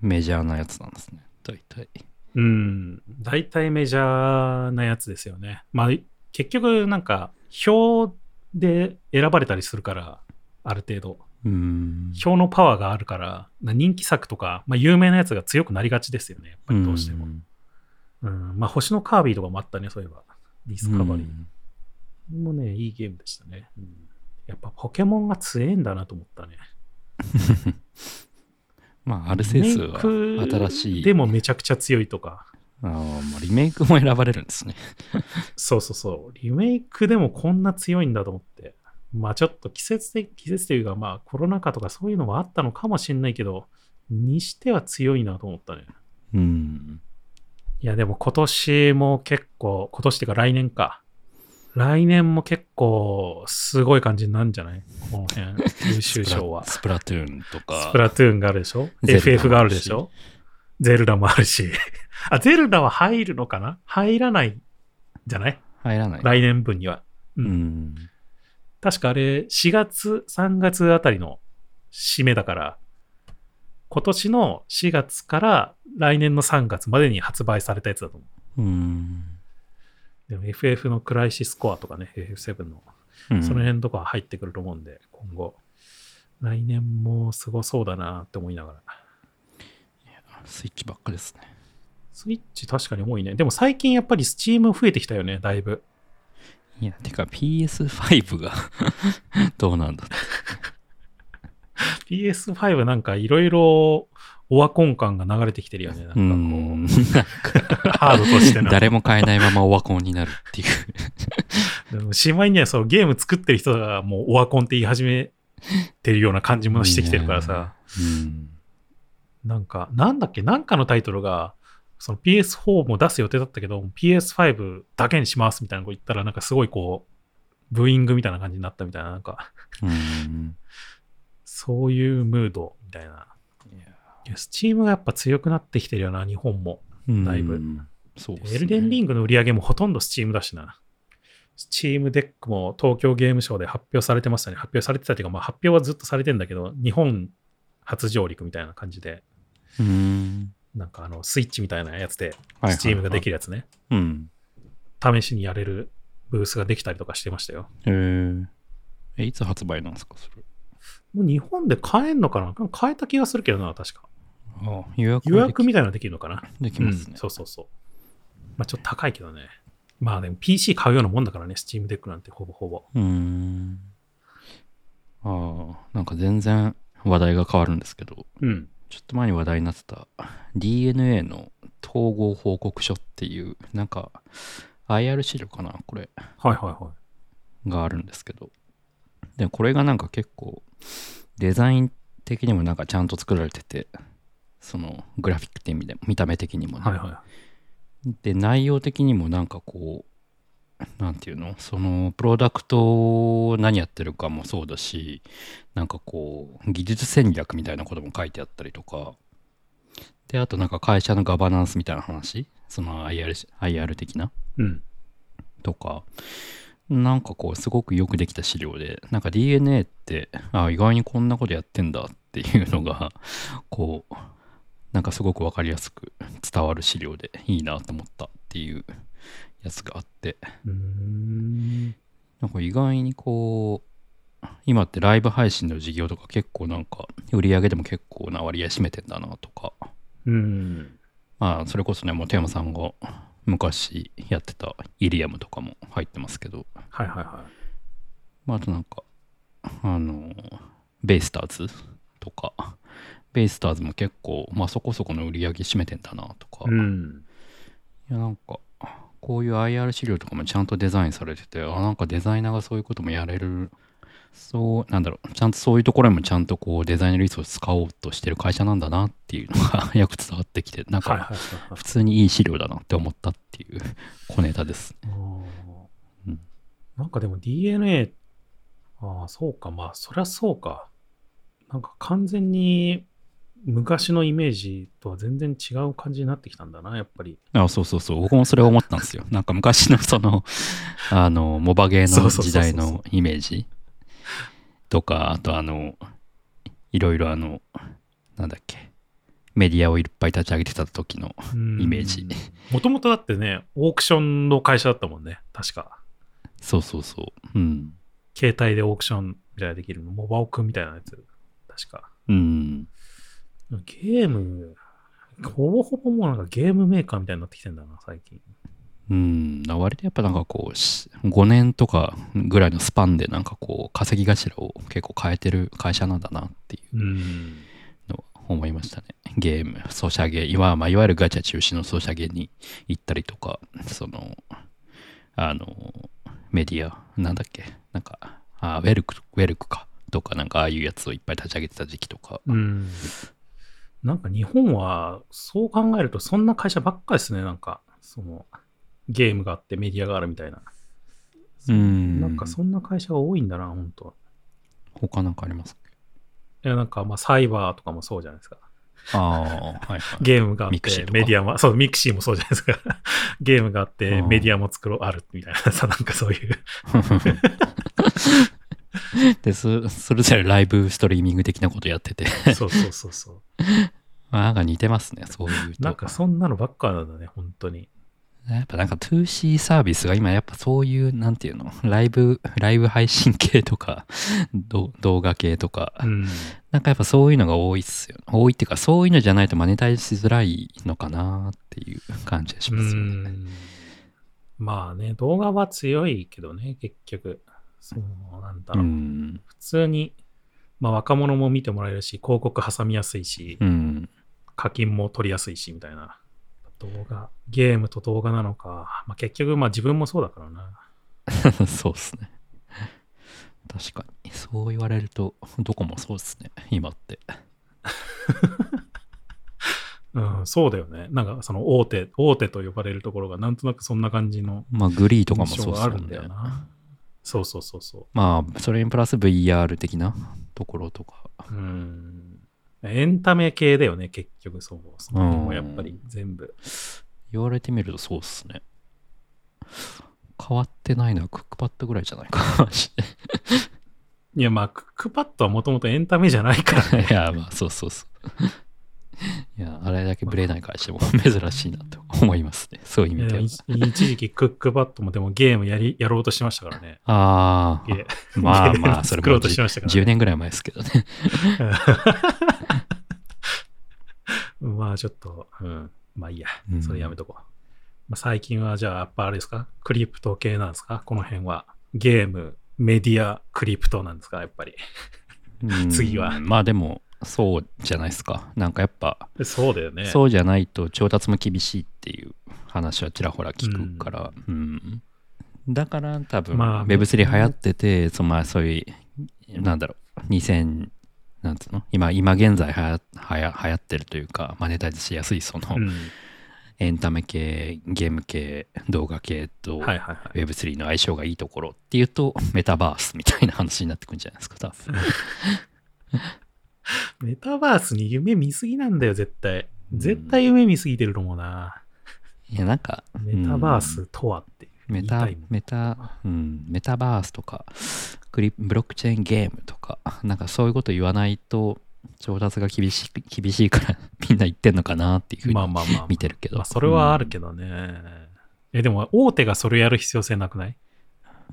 メジャーなやつなんですね。大体。うん、大体メジャーなやつですよね。まあ、結局なんか、票で選ばれたりするから、ある程度。うん。票のパワーがあるから、な人気作とか、まあ、有名なやつが強くなりがちですよね、やっぱりどうしても。んうん、まあ、星のカービィとかもあったね、そういえば。ディスカバリー。うんもね、いいゲームでしたね。うんやっぱポケモンが強えんだなと思ったね。まあ、アルセウスは新しい。でもめちゃくちゃ強いとか。あーまあ、リメイクも選ばれるんですね。そうそうそう。リメイクでもこんな強いんだと思って。まあちょっと季節的、季節というかまあコロナ禍とかそういうのもあったのかもしれないけど、にしては強いなと思ったね。うん。いやでも今年も結構、今年っていうか来年か。来年も結構すごい感じになるんじゃない？この辺、優秀賞は。スプラトゥーンとか。スプラトゥーンがあるでしょ ?FF があるでしょ？ゼルダもあるし。あ、ゼルダは入るのかな？入らないんじゃない？入らない。来年分には。ううんん。確かあれ、4月、3月あたりの締めだから、今年の4月から来年の3月までに発売されたやつだと思う。うん。でも FF のクライシスコアとかね、FF7 の、うんその辺とかは入ってくると思うんで、今後、来年もすごそうだなって思いながら。スイッチばっかですね。スイッチ確かに多いね。でも最近やっぱりスチーム増えてきたよね、だいぶ。いや、てか PS5 が どうなんだ PS5 なんかいろいろオワコン感が流れてきてるよね。なんかうこう、ん。ハードとしての。誰も買えないままオワコンになるっていう。でもしまいにはそうゲーム作ってる人がもうオワコンって言い始めてるような感じもしてきてるからさ。うん。なんか、なんだっけ、なんかのタイトルが、その PS4 も出す予定だったけど、PS5 だけにしますみたいなこと言ったら、なんかすごいこう、ブーイングみたいな感じになったみたいな、なんか、うん。そういうムードみたいな。いや、 Steam がやっぱ強くなってきてるよな、日本も。だいぶうん。そうねエルデンリングの売り上げもほとんど Steam だしな。 Steam Deck も東京ゲームショウで発表されてましたね。発表されてたっていうか、まあ発表はずっとされてんだけど、日本初上陸みたいな感じで、うん。なんかあの、スイッチみたいなやつで、 Steam ができるやつね。うん。試しにやれるブースができたりとかしてましたよ。えー、え、いつ発売なんですか、それ。もう日本で買えんのかな？買えた気がするけどな、確か。あ予約予約みみたいなのできるのかな？できますねうん。そうそうそう。まあちょっと高いけどね。まあでも PC 買うようなもんだからね、 Steam Deck なんてほぼほぼ。うーん。ああ、なんか全然話題が変わるんですけど、うん。ちょっと前に話題になってた DNA の統合報告書っていう、なんか IR 資料かな、これはいはいはい。があるんですけど。で、これがなんか結構デザイン的にもなんかちゃんと作られてて、そのグラフィックって意味で見た目的にもね。はいはで、内容的にもなんかこう、なんていうの？そのプロダクトを何やってるかもそうだし、なんかこう、技術戦略みたいなことも書いてあったりとか、で、あとなんか会社のガバナンスみたいな話、その IR, IR 的な、い。うん。とか、なんかこう、すごくよくできた資料で、なんか DNA って、あ意外にこんなことやってんだっていうのが、こう、なんかすごくわかりやすく伝わる資料でいいなと思ったっていうやつがあって、うーん。なんか意外にこう、今ってライブ配信の事業とか結構なんか売り上げでも結構な割合占めてんだなとか、うん。まあそれこそね、もうテーマさんが昔やってたイリアムとかも入ってますけど、はいはいはまあ、あとなんか、あの、ベイスターズとか、ベイスターズも結構、まあそこそこの売り上げ占めてんだなとか、い。ういん。やなんか、こういう IR 資料とかもちゃんとデザインされてて、あ、なんかデザイナーがそういうこともやれる、そう、なんだろう、ちゃんとそういうところにもちゃんとこうデザインリソース使おうとしてる会社なんだなっていうのが よく伝わってきて、なんか普通にいい資料だなって思ったっていう小ネタです。なんかでも DNA、ああ、そうか。まあ、そりゃそうか。なんか完全に昔のイメージとは全然違う感じになってきたんだな、やっぱり。あそうそうそう。僕もそれを思ったんですよ。なんか昔のその、あの、モバゲーのそうそうそうそう時代のイメージとか、あとあの、いろいろあの、なんだっけ、メディアをいっぱい立ち上げてた時の、イメージ。もともとだってね、オークションの会社だったもんね、確か。そうそうそう。うん。携帯でオークションみたいなできるの、モバオクみたいなやつ。確か。うん。ゲーム、ほぼほぼもうなんかゲームメーカーみたいになってきてんだな、最近。うん。割とやっぱなんかこう、し5年とかぐらいのスパンでなんかこう、稼ぎ頭を結構変えてる会社なんだなっていううん。のを思いましたね。ゲーム、ソシャゲ、いわ,、まあ、いわゆるガチャ中心のソシャゲに行ったりとか、その、あの、メディア、なんだっけ、なんか、あ WELQ、WELQ か、とか、なんかああいうやつをいっぱい立ち上げてた時期とか、うん。なんか日本は、そう考えるとそんな会社ばっかですね、なんか、その、ゲームがあってメディアがあるみたいな。うん。なんかそんな会社が多いんだな、本当他なんかあります？いや、なんかまあサイバーとかもそうじゃないですか。ああ、はいはい。ゲームがあってミクシメディアも、そう、ミクシィもそうじゃないですか。ゲームがあってうんメディアも作ろう、あるみたいなさ、なんかそういう。でそ、それぞれライブストリーミング的なことやってて、そうそうそうそう。まあなんか似てますね、そういうと。なんかそんなのばっかなんだね、本当に。やっぱなんか 2C サービスが今やっぱそういう、なんていうの、ライブ、ライブ配信系とか、ど動画系とか、うん。なんかやっぱそういうのが多いっすよ。多いっていうか、そういうのじゃないとマネタイズしづらいのかなっていう感じがしうますよね。ん。まあね、動画は強いけどね、結局。そうなんだうろう。ん。普通に、まあ若者も見てもらえるし、広告挟みやすいし、うん。課金も取りやすいし、みたいな。動画、ゲームと動画なのか。まあ結局、まあ自分もそうだからな。そうっすね。確かに。そう言われると、どこもそうっすね。今って。うん、そうだよね。なんかその大手、大手と呼ばれるところがなんとなくそんな感じのまあ、グリーとかも印そうあるんだよ。な。そうそうそうそまあ、それにプラス VR 的なところとか。う。うん。エンタメ系だよね、結局そう。その辺もやっぱり全部。言われてみるとそうっすね。変わってないのはクックパッドぐらいじゃないか。いや、まあ、クックパッドはもともとエンタメじゃないからね。いや、まあ、そうそうそう。いや、あれだけブレない会社も 珍しいなと思いますね。そういう意味では。一一時期クックパッドもでもゲームやりやろうとしましたからね。あゲあ、まあまあ、それ作ろうもじとしましたから、10年ぐらい前ですけどね。まあちょっと、うん。まあいいやう。んそれやめとこう。まあ、最近はじゃあやっぱあれですか？クリプト系なんですか？この辺は。ゲーム、メディア、クリプトなんですか？やっぱり。うん次はまあでも、そうじゃないですか。なんかやっぱ、そうだよね。そうじゃないと調達も厳しいっていう話はちらほら聞くから、うんだから多分、まあ Web3 流行ってて、そのまあそういう、なんだろう、2000、なんつうの？今、今現在はやはや流行ってるというか、マネタイズしやすいその、うん。エンタメ系、ゲーム系、動画系とはいはいはい。Web3 の相性がいいところっていうと、メタバースみたいな話になってくるんじゃないですか、多分。メタバースに夢見すぎなんだよ、絶対。絶対夢見すぎてると思うな。いや、なんか、メタバースとはって言メタメタ、うん、メタバースとか、クリブロックチェーンゲームとか、なんかそういうこと言わないと、調達が厳しい、厳しいから みんな言ってんのかなっていうふうにまあまあまあまあ、見てるけど。まあ、それはあるけどね。え、でも、大手がそれやる必要性なくない？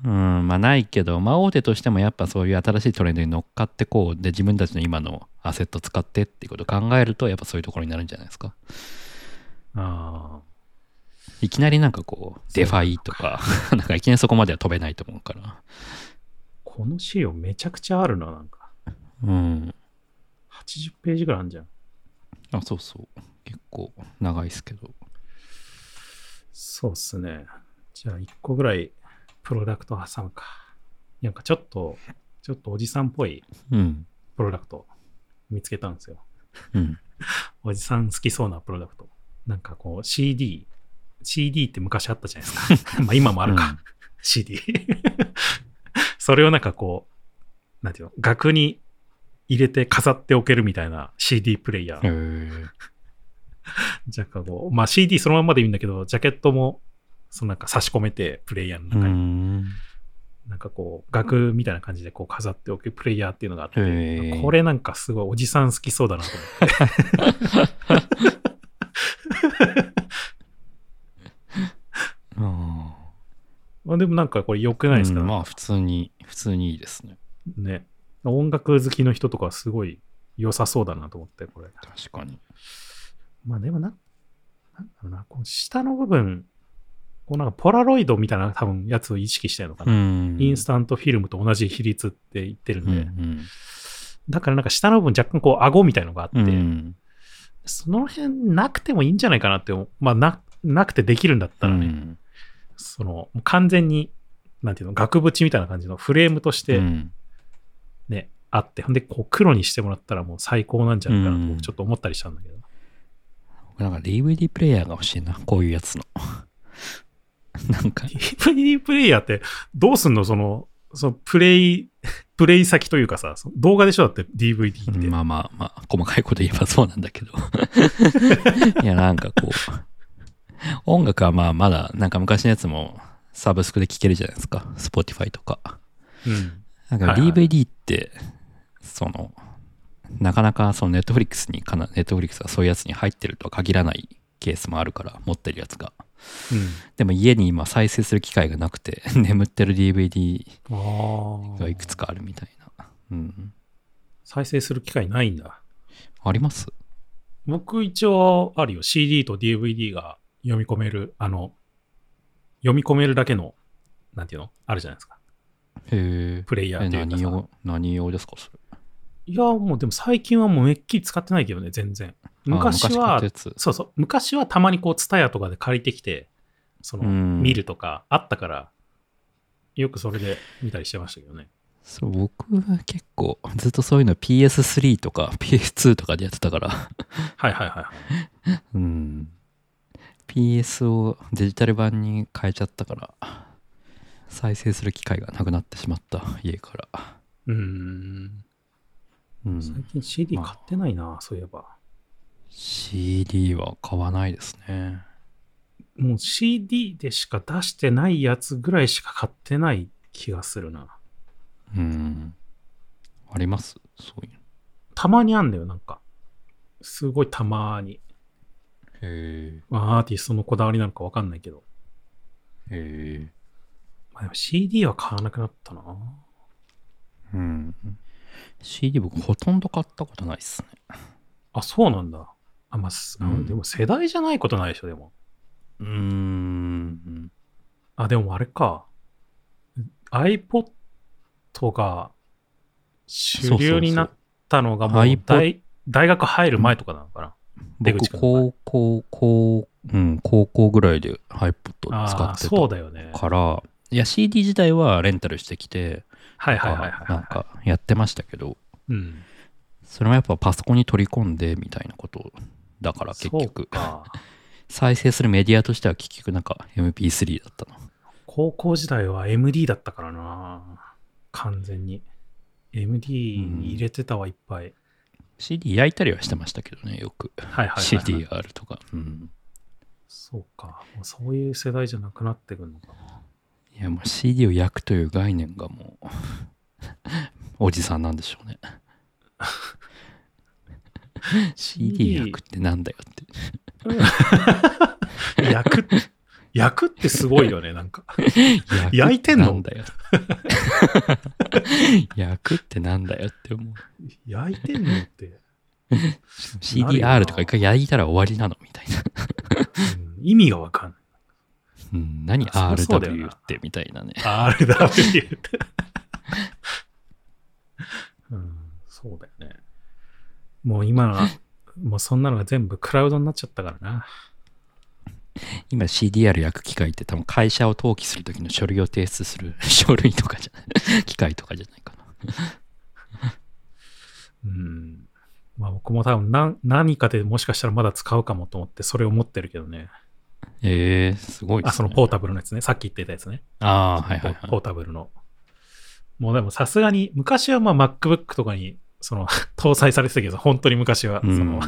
うん、うんまあないけど、まあ大手としてもやっぱそういう新しいトレンドに乗っかってこう、で自分たちの今のアセット使ってっていうことを考えると、やっぱそういうところになるんじゃないですか。あいきなりなんかこう、デファイとか、なんかいきなりそこまでは飛べないと思うから。あ。この資料めちゃくちゃあるな、なんか。うん。80ページぐらいあるじゃん。あ、そうそう。結構長いですけど。そうっすね。じゃあ、1個ぐらいプロダクト挟むか。なんかちょっと、ちょっとおじさんっぽいうん。プロダクト見つけたんですよ。うん。おじさん好きそうなプロダクト。なんかこう CD、CD って昔あったじゃないですか。まあ今もあるか。CD。それをなんかこう、なんていうの、額に入れて飾っておけるみたいな CD プレイヤー。じゃあこう、まあ CD そのまんまでいいんだけど、ジャケットも、そのなんか差し込めて、プレイヤーのう中に、ん。なんかこう、額みたいな感じでこう飾っておけるプレイヤーっていうのがあって、これなんかすごいおじさん好きそうだなと思って。あまあでもなんかこれ良くないですか、うんまあ普通に、普通にいいですね。ね。音楽好きの人とかはすごい良さそうだなと思って、これ。確かに。まあでもな、なんだろうな、この下の部分、こうなんかポラロイドみたいな多分やつを意識してるのかな。んインスタントフィルムと同じ比率って言ってるんうんで、うんだからなんか下の部分若干こう顎みたいのがあって、うんその辺なくてもいいんじゃないかなってまあな、なくてできるんだったらね、うんその、完全に、なんていうの、額縁みたいな感じのフレームとしてうんね、あって、ほんでこう黒にしてもらったらもう最高なんじゃないかなとうん僕ちょっと思ったりしたんだけど。なんか DVD プレイヤーが欲しいな、こういうやつの。なんか、DVD プレイヤーってどうすんの？その、そのプレイ、プレイ先というかさ、その動画でしょ？だって DVD って。まあまあまあ、細かいこと言えばそうなんだけど。いや、なんかこう、音楽はまあまだ、なんか昔のやつもサブスクで聴けるじゃないですか。Spotify とか。うん。なんかはいはい DVD って、その、なかなかその Netflix にかな、Netflix がそういうやつに入ってるとは限らないケースもあるから、持ってるやつが。でも家に今再生する機会がなくて 眠ってる DVD。がいくつかあるみたいな。うん。再生する機会ないんだ。あります？僕一応あるよ。CD と DVD が読み込める、あの、読み込めるだけの、なんていうの？あるじゃないですか。へえ。プレイヤーえっていうかさ何用、何用ですかそれ？いや、もうでも最近はもうめっきり使ってないけどね、全然。昔は、やつ。そうそう、昔はたまにこう、ツタヤとかで借りてきて、その、うん見るとかあったから、よくそれで見たりしてましたけどね。そう、僕は結構ずっとそういうの PS3 とか PS2 とかでやってたから、はいはいはいはい。うん。PS をデジタル版に変えちゃったから、再生する機会がなくなってしまった、家から。うーん。うん、最近 CD 買ってないな、そういえば。CD は買わないですね。もう CD でしか出してないやつぐらいしか買ってない気がするな。うん。あります？そういうの。たまにあんだよ、なんか。すごいたまに。へえ。まあ、アーティストのこだわりなのかわかんないけど。へえ。まあ、でも CD は買わなくなったな。うん。CD 僕ほとんど買ったことないっすね。あ、そうなんだ。あ、まあ、うんでも世代じゃないことないでしょ、でも。うーん。あ、でもあれか。iPod が主流になったのがもう大学入る前とかなのかな。出僕高校、高、うん、高校ぐらいで iPod 使ああ、ってそうただよね。から、いや CD 自体はレンタルしてきて、はいはいはいはい。なんかやってましたけど、うん。それもやっぱパソコンに取り込んでみたいなことだから結局、か。再生するメディアとしては結局なんか MP3 だったの。高校時代は MD だったからな。完全に。MD に入れてたわ、いっぱい。CD 焼いたりはしてましたけどね、よく。はいはいはい、はい。CDR とか。うん。そうか。もうそういう世代じゃなくなってくるのかな。いやもう CD を焼くという概念がもう、おじさんなんでしょうね。CD 焼くってなんだよって。焼く、焼くってすごいよね、なんか。焼いてんのなんだよ。焼くってなんだよって思う。焼いてんのって、CDR とか一回焼いたら終わりなのみたいな。うん意味がわかんない。うん、何 RW ってみたいなね。RW って。うん、そうだよね。もう今は、もうそんなのが全部クラウドになっちゃったからな。今 CDR 焼く機械って多分会社を登記するときの書類を提出する 書類とかじゃない、機械とかじゃないかな。うん。まあ僕も多分何何かでもしかしたらまだ使うかもと思ってそれを持ってるけどね。ええー、すごいですね。あ、そのポータブルのやつね。さっき言ってたやつね。ああ、はいはいはい。ポータブルの。もうでもさすがに、昔はまあ MacBook とかにその搭載されてたけど、本当に昔は。うんその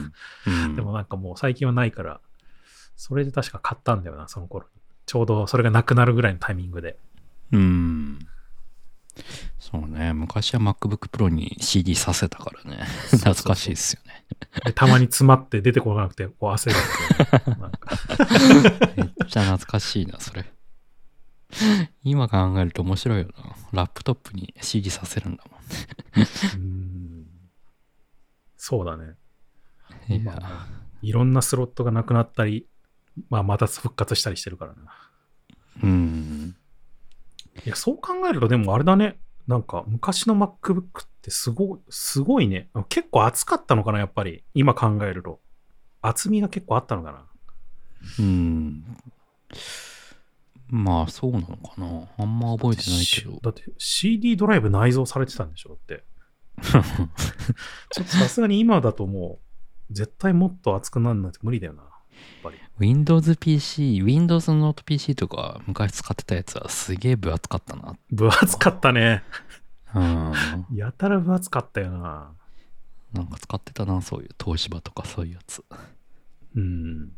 うんでもなんかもう最近はないから、それで確か買ったんだよな、その頃に。ちょうどそれがなくなるぐらいのタイミングで。うん。そうね。昔は MacBook Pro に CD させたからね。懐かしいですよね。でたまに詰まって出てこなくて、こう焦るっていう。なんかめっちゃ懐かしいな、それ。今考えると面白いよな。ラップトップに CD させるんだもうんそうだね。ん。い今や、いろんなスロットがなくなったり、まあ、また復活したりしてるからな。うん。いや、そう考えると、でもあれだね。なんか、昔の MacBook ってすごい、すごいね。結構厚かったのかな、やっぱり。今考えると。厚みが結構あったのかな。うん。まあ、そうなのかな。あんま覚えてないけど。だって CD ドライブ内蔵されてたんでしょって。ちょっとさすがに今だともう、絶対もっと熱くなるなんて無理だよな。やっぱり。Windows PC、Windows ノート PC とか昔使ってたやつはすげえ分厚かったな。分厚かったね。うん。やたら分厚かったよな。なんか使ってたな、そういう東芝とかそういうやつ。うん。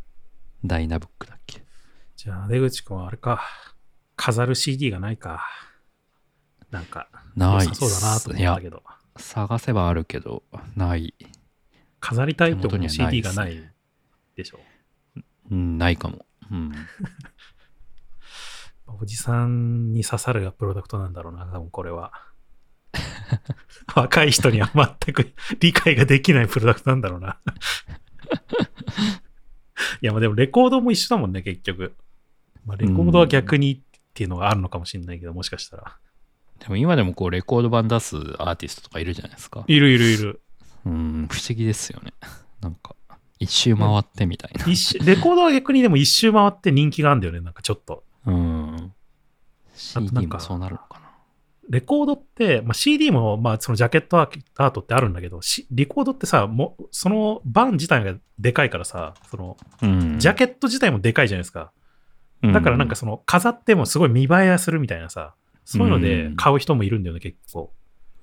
ダイナブックだっけ。じゃあ、出口くんはあれか。飾る CD がないか。なんか、ないそうだなと思ったけど。探せばあるけど、ない。飾りたいと思う CD がないでしょ。うん、ないかも。ううん。おじさんに刺さるプロダクトなんだろうな、多分これは。若い人には全く理解ができないプロダクトなんだろうな。いや、まあでもレコードも一緒だもんね、結局。まあ、レコードは逆にっていうのがあるのかもしれないけど、もしかしたら。でも今でもこうレコード版出すアーティストとかいるじゃないですか。いるいるいる。うん、不思議ですよね。なんか、一周回ってみたいな。一周レコードは逆にでも一周回って人気があるんだよね、なんかちょっと。うん。あとなん CD かもそうなるのかな。レコードって、まあ、CD も、まあ、そのジャケットアートってあるんだけど、しレコードってさ、もうその版自体がでかいからさ、そのうん。ジャケット自体もでかいじゃないですか。だからなんかその飾ってもすごい見栄えするみたいなさ、そういうので買う人もいるんだよね、結構。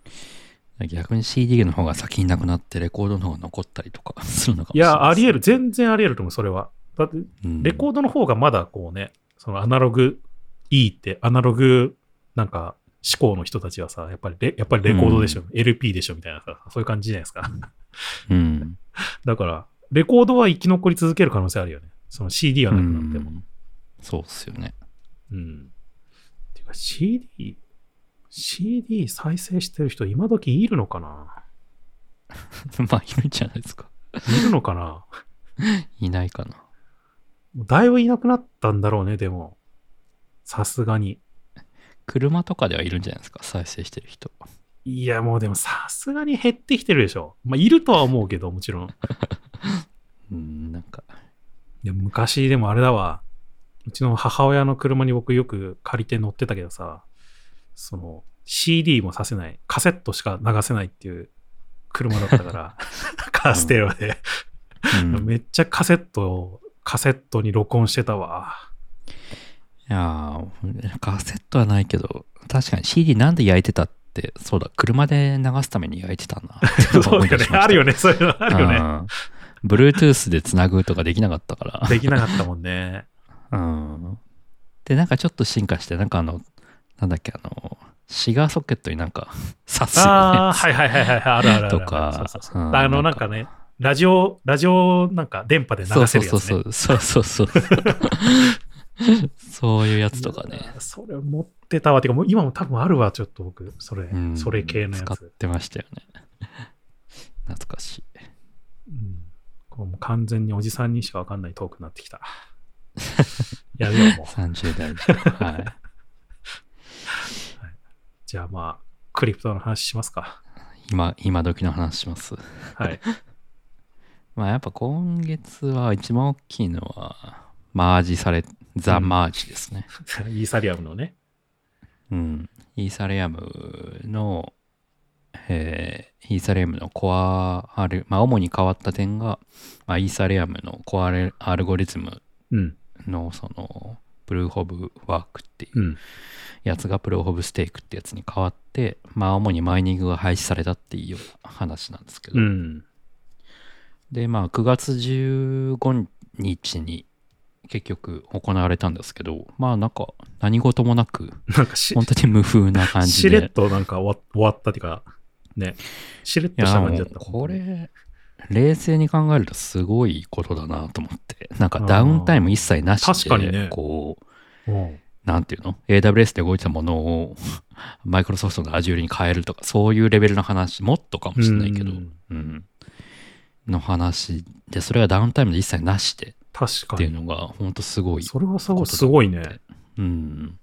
うん逆に CD の方が先になくなってレコードの方が残ったりとか するのかもいや、あり得る。る。全然あり得ると思う、それは。だって、うんレコードの方がまだこうね、そのアナログいいって、アナログなんか思考の人たちはさ、やっぱりレやっぱりレコードでしょ、LP でしょみたいなさ、そういう感じじゃないですか。うん。だから、レコードは生き残り続ける可能性あるよね。その CD はなくなっても。うんそうっすよね。うん。ていうか CD、CD 再生してる人今時いるのかな？まあ、いるんじゃないですか。いるのかな？いないかな。だいぶいなくなったんだろうね、でも。さすがに。車とかではいるんじゃないですか、再生してる人。いや、もうでもさすがに減ってきてるでしょ。まあ、いるとは思うけど、もちろん。うん、なんか、でも昔でもあれだわ。うちの母親の車に僕よく借りて乗ってたけどさ、その CD もさせない、カセットしか流せないっていう車だったから、カーステレオで、うん、いめっちゃカセットを、カセットに録音してたわ。やーカセットはないけど、確かに CD なんで焼いてたって、そうだ、車で流すために焼いてたなって そうだよね。あるよね。ね。そういうのあるよね。うん。Bluetooth でつなぐとかできなかったから。できなかったもんね。うん。で、なんかちょっと進化して、なんかあの、なんだっけ、あの、シガーソケットになんか 刺すよね。ああ、はいはいはいはい。あるあるある。とかそうそうそううんあの、なんかね、ラジオ、ラジオなんか電波で流せるやつ、ね。そうそう。そうそうそう。そういうやつとかね。それ持ってたわ。てか、もう今も多分あるわ、ちょっと僕。それ、うんそれ系のや使っつ。てましたよね。懐かしい。うん、これもう完全におじさんにしかわかんないトークになってきた。やめよう、もう。30代で。はい。じゃあまあ、クリプトの話しますか。今、今時の話します。はい。まあやっぱ今月は一番大きいのは、マージされ、ザ・マージですね。イーサリアムのね。うん。イーサリアムの、えーイーサリアムのコアアル、まあ主に変わった点が、まあ、イーサリアムのコアアルアルゴリズムうん。のその、プルーフ・オブ・ワークっていううん。やつがプルーフ・オブ・ステークってやつに変わって、まあ主にマイニングが廃止されたっていうような話なんですけど、うん。で、まあ、9月15日に結局行われたんですけど、まあ、なんか、何事もなく、なんかし、本当に無風な感じしれっで。となんか終わったっていうか、ね。しれっとした感じだった。これ、冷静に考えるとすごいことだなと思って、なんかダウンタイム一切なしで、確かにねこう、うんなんていうの ?AWS で動いてたものを、マイクロソフトの Azure に変えるとか、そういうレベルの話、もっとかもしれないけど、うんうん。の話で、それがダウンタイムで一切なしで確かに。っていうのが、本当すごい。それはすごいすごいね。うん。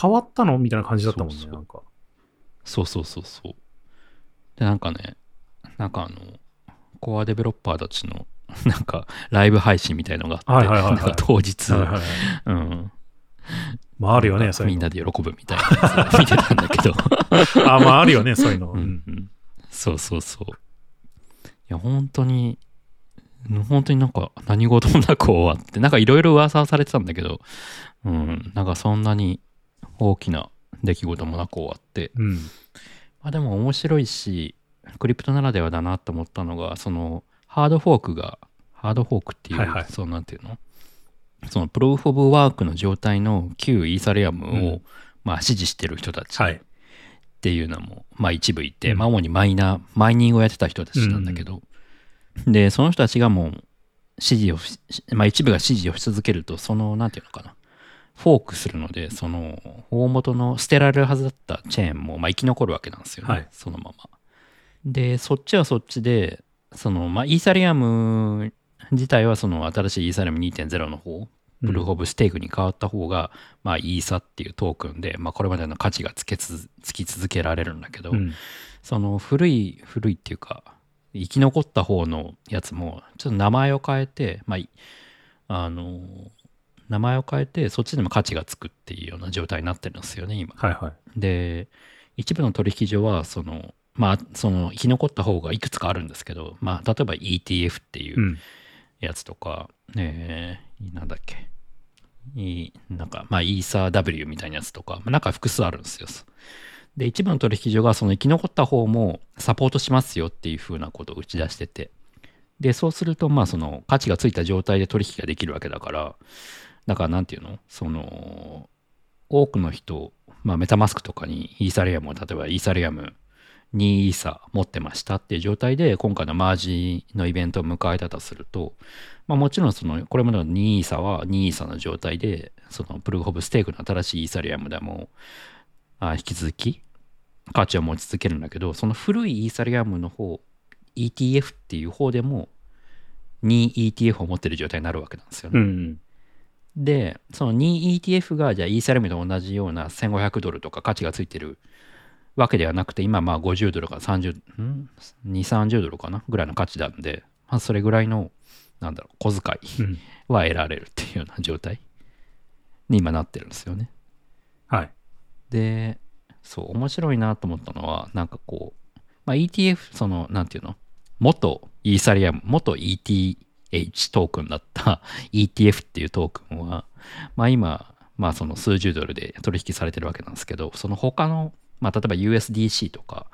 変わったの？みたいな感じだったもんね。そうそうなんか。そうそうそうそう。で、なんかね、なんかあの、コアデベロッパーたちの、なんか、ライブ配信みたいのがあって、はいはいはいはいなんか当日、はいはいはい。うん。まああるよね、そういうの。みんなで喜ぶみたいなやつ 見てたんだけど。あ、まああるよね、そういうの。うんうんそうそうそう。いや、本当に、本当になんか何事もなく終わって、なんかいろいろ噂はされてたんだけど、うん、なんかそんなに大きな出来事もなく終わって、うん。まあでも面白いし、クリプトならではだなと思ったのが、そのハードフォークが、ハードフォークっていう、はいはいそのなんていうの？そのプローフ・オブ・ワークの状態の旧イーサリアムを、うんまあ支持してる人たちっはい。ていうのも、まあ一部いて、うんまあ主にマイナー、マイニングをやってた人たちなんだけど、で、その人たちがもう指示をし、まあ一部が指示をし続けると、その、なんていうのかな。フォークするので、その、大元の捨てられるはずだったチェーンも、まあ生き残るわけなんですよね。はいそのまま。で、そっちはそっちで、その、まあイーサリアム自体はその新しいイーサリアム2.0の方、プルーフ・オブ・ステークに変わった方が、まあイーサっていうトークンで、まあこれまでの価値がつけつつき続けられるんだけど、うん。その古い古いっていうか生き残った方のやつもちょっと名前を変えてまあいあの名前を変えてそっちでも価値がつくっていうような状態になってるんですよね今。はいはい。で一部の取引所はそのまあその生き残った方がいくつかあるんですけどまあ例えば ETF っていううんやつとか、えーなんだっけ。いなんかまあイーサー W みたいなやつとか、まあ、なんか複数あるんですよ。で一部の取引所がその生き残った方もサポートしますよっていうふうなことを打ち出してて。でそうするとまあその価値がついた状態で取引ができるわけだから。だからなんていうの？その多くの人、まあ、メタマスクとかにイーサリアムを例えばイーサリアム2イーサ持ってましたっていう状態で今回のマージのイベントを迎えたとすると、まあ、もちろんそのこれまでの2イーサは2イーサの状態でそのプルーフ・オブ・ステークの新しいイーサリアムでもあ引き続き価値を持ち続けるんだけどその古いイーサリアムの方 ETF っていう方でも 2ETF を持ってる状態になるわけなんですよね。うん。で、その 2ETF がじゃあイーサリアムと同じような1500ドルとか価値がついてるわけではなくて、今まあ50ドルから30、ん ?2、30ドルかな？ぐらいの価値なんで、まあそれぐらいの、なんだろう、小遣いうん。は得られるっていうような状態に今なってるんですよね。はい。で、そう、面白いなと思ったのは、なんかこう、まあ、ETF、その、なんていうの？元イーサリアム、元 ETH トークンだった ETF っていうトークンは、まあ今、まあその数十ドルで取引されてるわけなんですけど、その他の、まあ例えば USDC とか、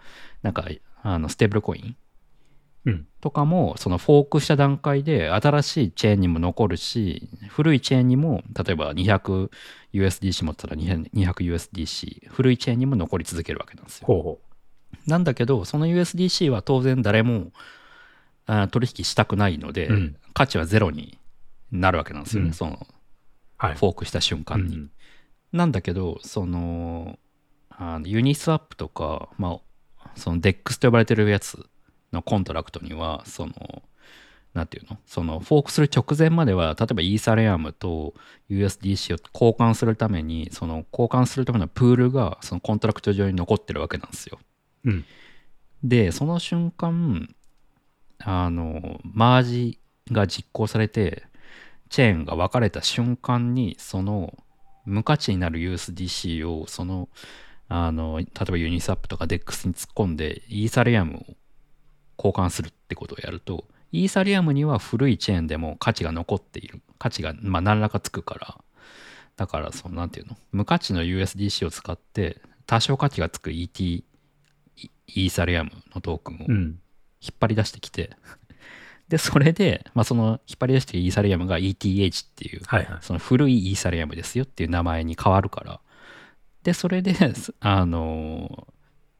なんか、あの、ステーブルコインうん。とかもそのフォークした段階で新しいチェーンにも残るし古いチェーンにも例えば 200USDC 持ったら 200USDC 古いチェーンにも残り続けるわけなんですよほうほなんだけどその USDC は当然誰もあ取引したくないので、うん価値はゼロになるわけなんですよね、うんそのう。はい。フォークした瞬間に、うんなんだけど、その、あのユニスワップとか、まあ、その DEX と呼ばれてるやつのコントラクトには、その、なんていうの？そのフォークする直前までは、例えばイーサリアムと USDC を交換するために、その交換するためのプールがそのコントラクト上に残ってるわけなんですよ。うん。で、その瞬間、あの、マージが実行されて、チェーンが分かれた瞬間に、その無価値になる USDC を、その、あの、例えばユニスワップとか DEX に突っ込んで、イーサリアムを交換するってことをやると、イーサリアムには古いチェーンでも価値が残っている。価値が、まあ、何らかつくから、だから、その、なんていうの？無価値の USDC を使って、多少価値がつく ET、イーサリアムのトークンをうん。引っ張り出してきて、で、それで、まあ、その引っ張り出してきたイーサリアムが ETH っていう、はいはい。その古いイーサリアムですよっていう名前に変わるから、で、それで、あの、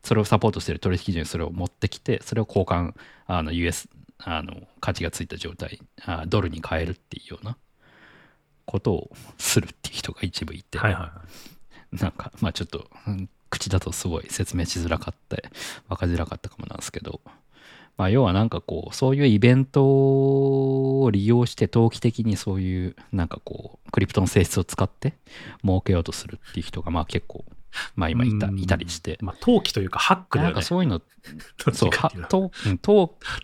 それをサポートしてる取引所にそれを持ってきて、それを交換、あの、US、あの、価値がついた状態、あドルに変えるっていうようなことをするっていう人が一部いて、はいはいはい。なんか、まあちょっと、うん口だとすごい説明しづらかった、分かりづらかったかもなんですけど、まあ要はなんかこう、そういうイベントを利用して投機的にそういう、なんかこう、クリプトの性質を使って儲けようとするっていう人がまあ結構、まあ今いたうんいたりして、まあ、陶器というか、ハックだなんよね。かそういうの、そう、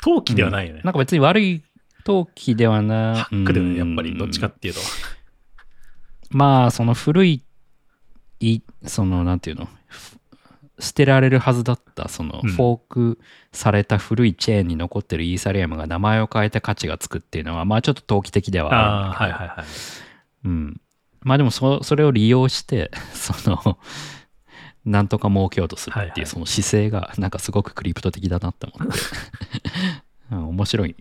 陶器ではないよね。なんか別に悪い投機ではなハックだよね、やっぱり。うんどっちかっていうと。まあ、その古い、いその、なんていうの、ふ捨てられるはずだった、その、うんフォークされた古いチェーンに残ってるイーサリアムが名前を変えて価値がつくっていうのは、まあ、ちょっと投機的ではあるんだけど。はいはいはい。うん。まあ、でもそ、それを利用して、その、なんとか儲けようとするっていう、その姿勢が、なんかすごくクリプト的だなって思って、うん、面白い、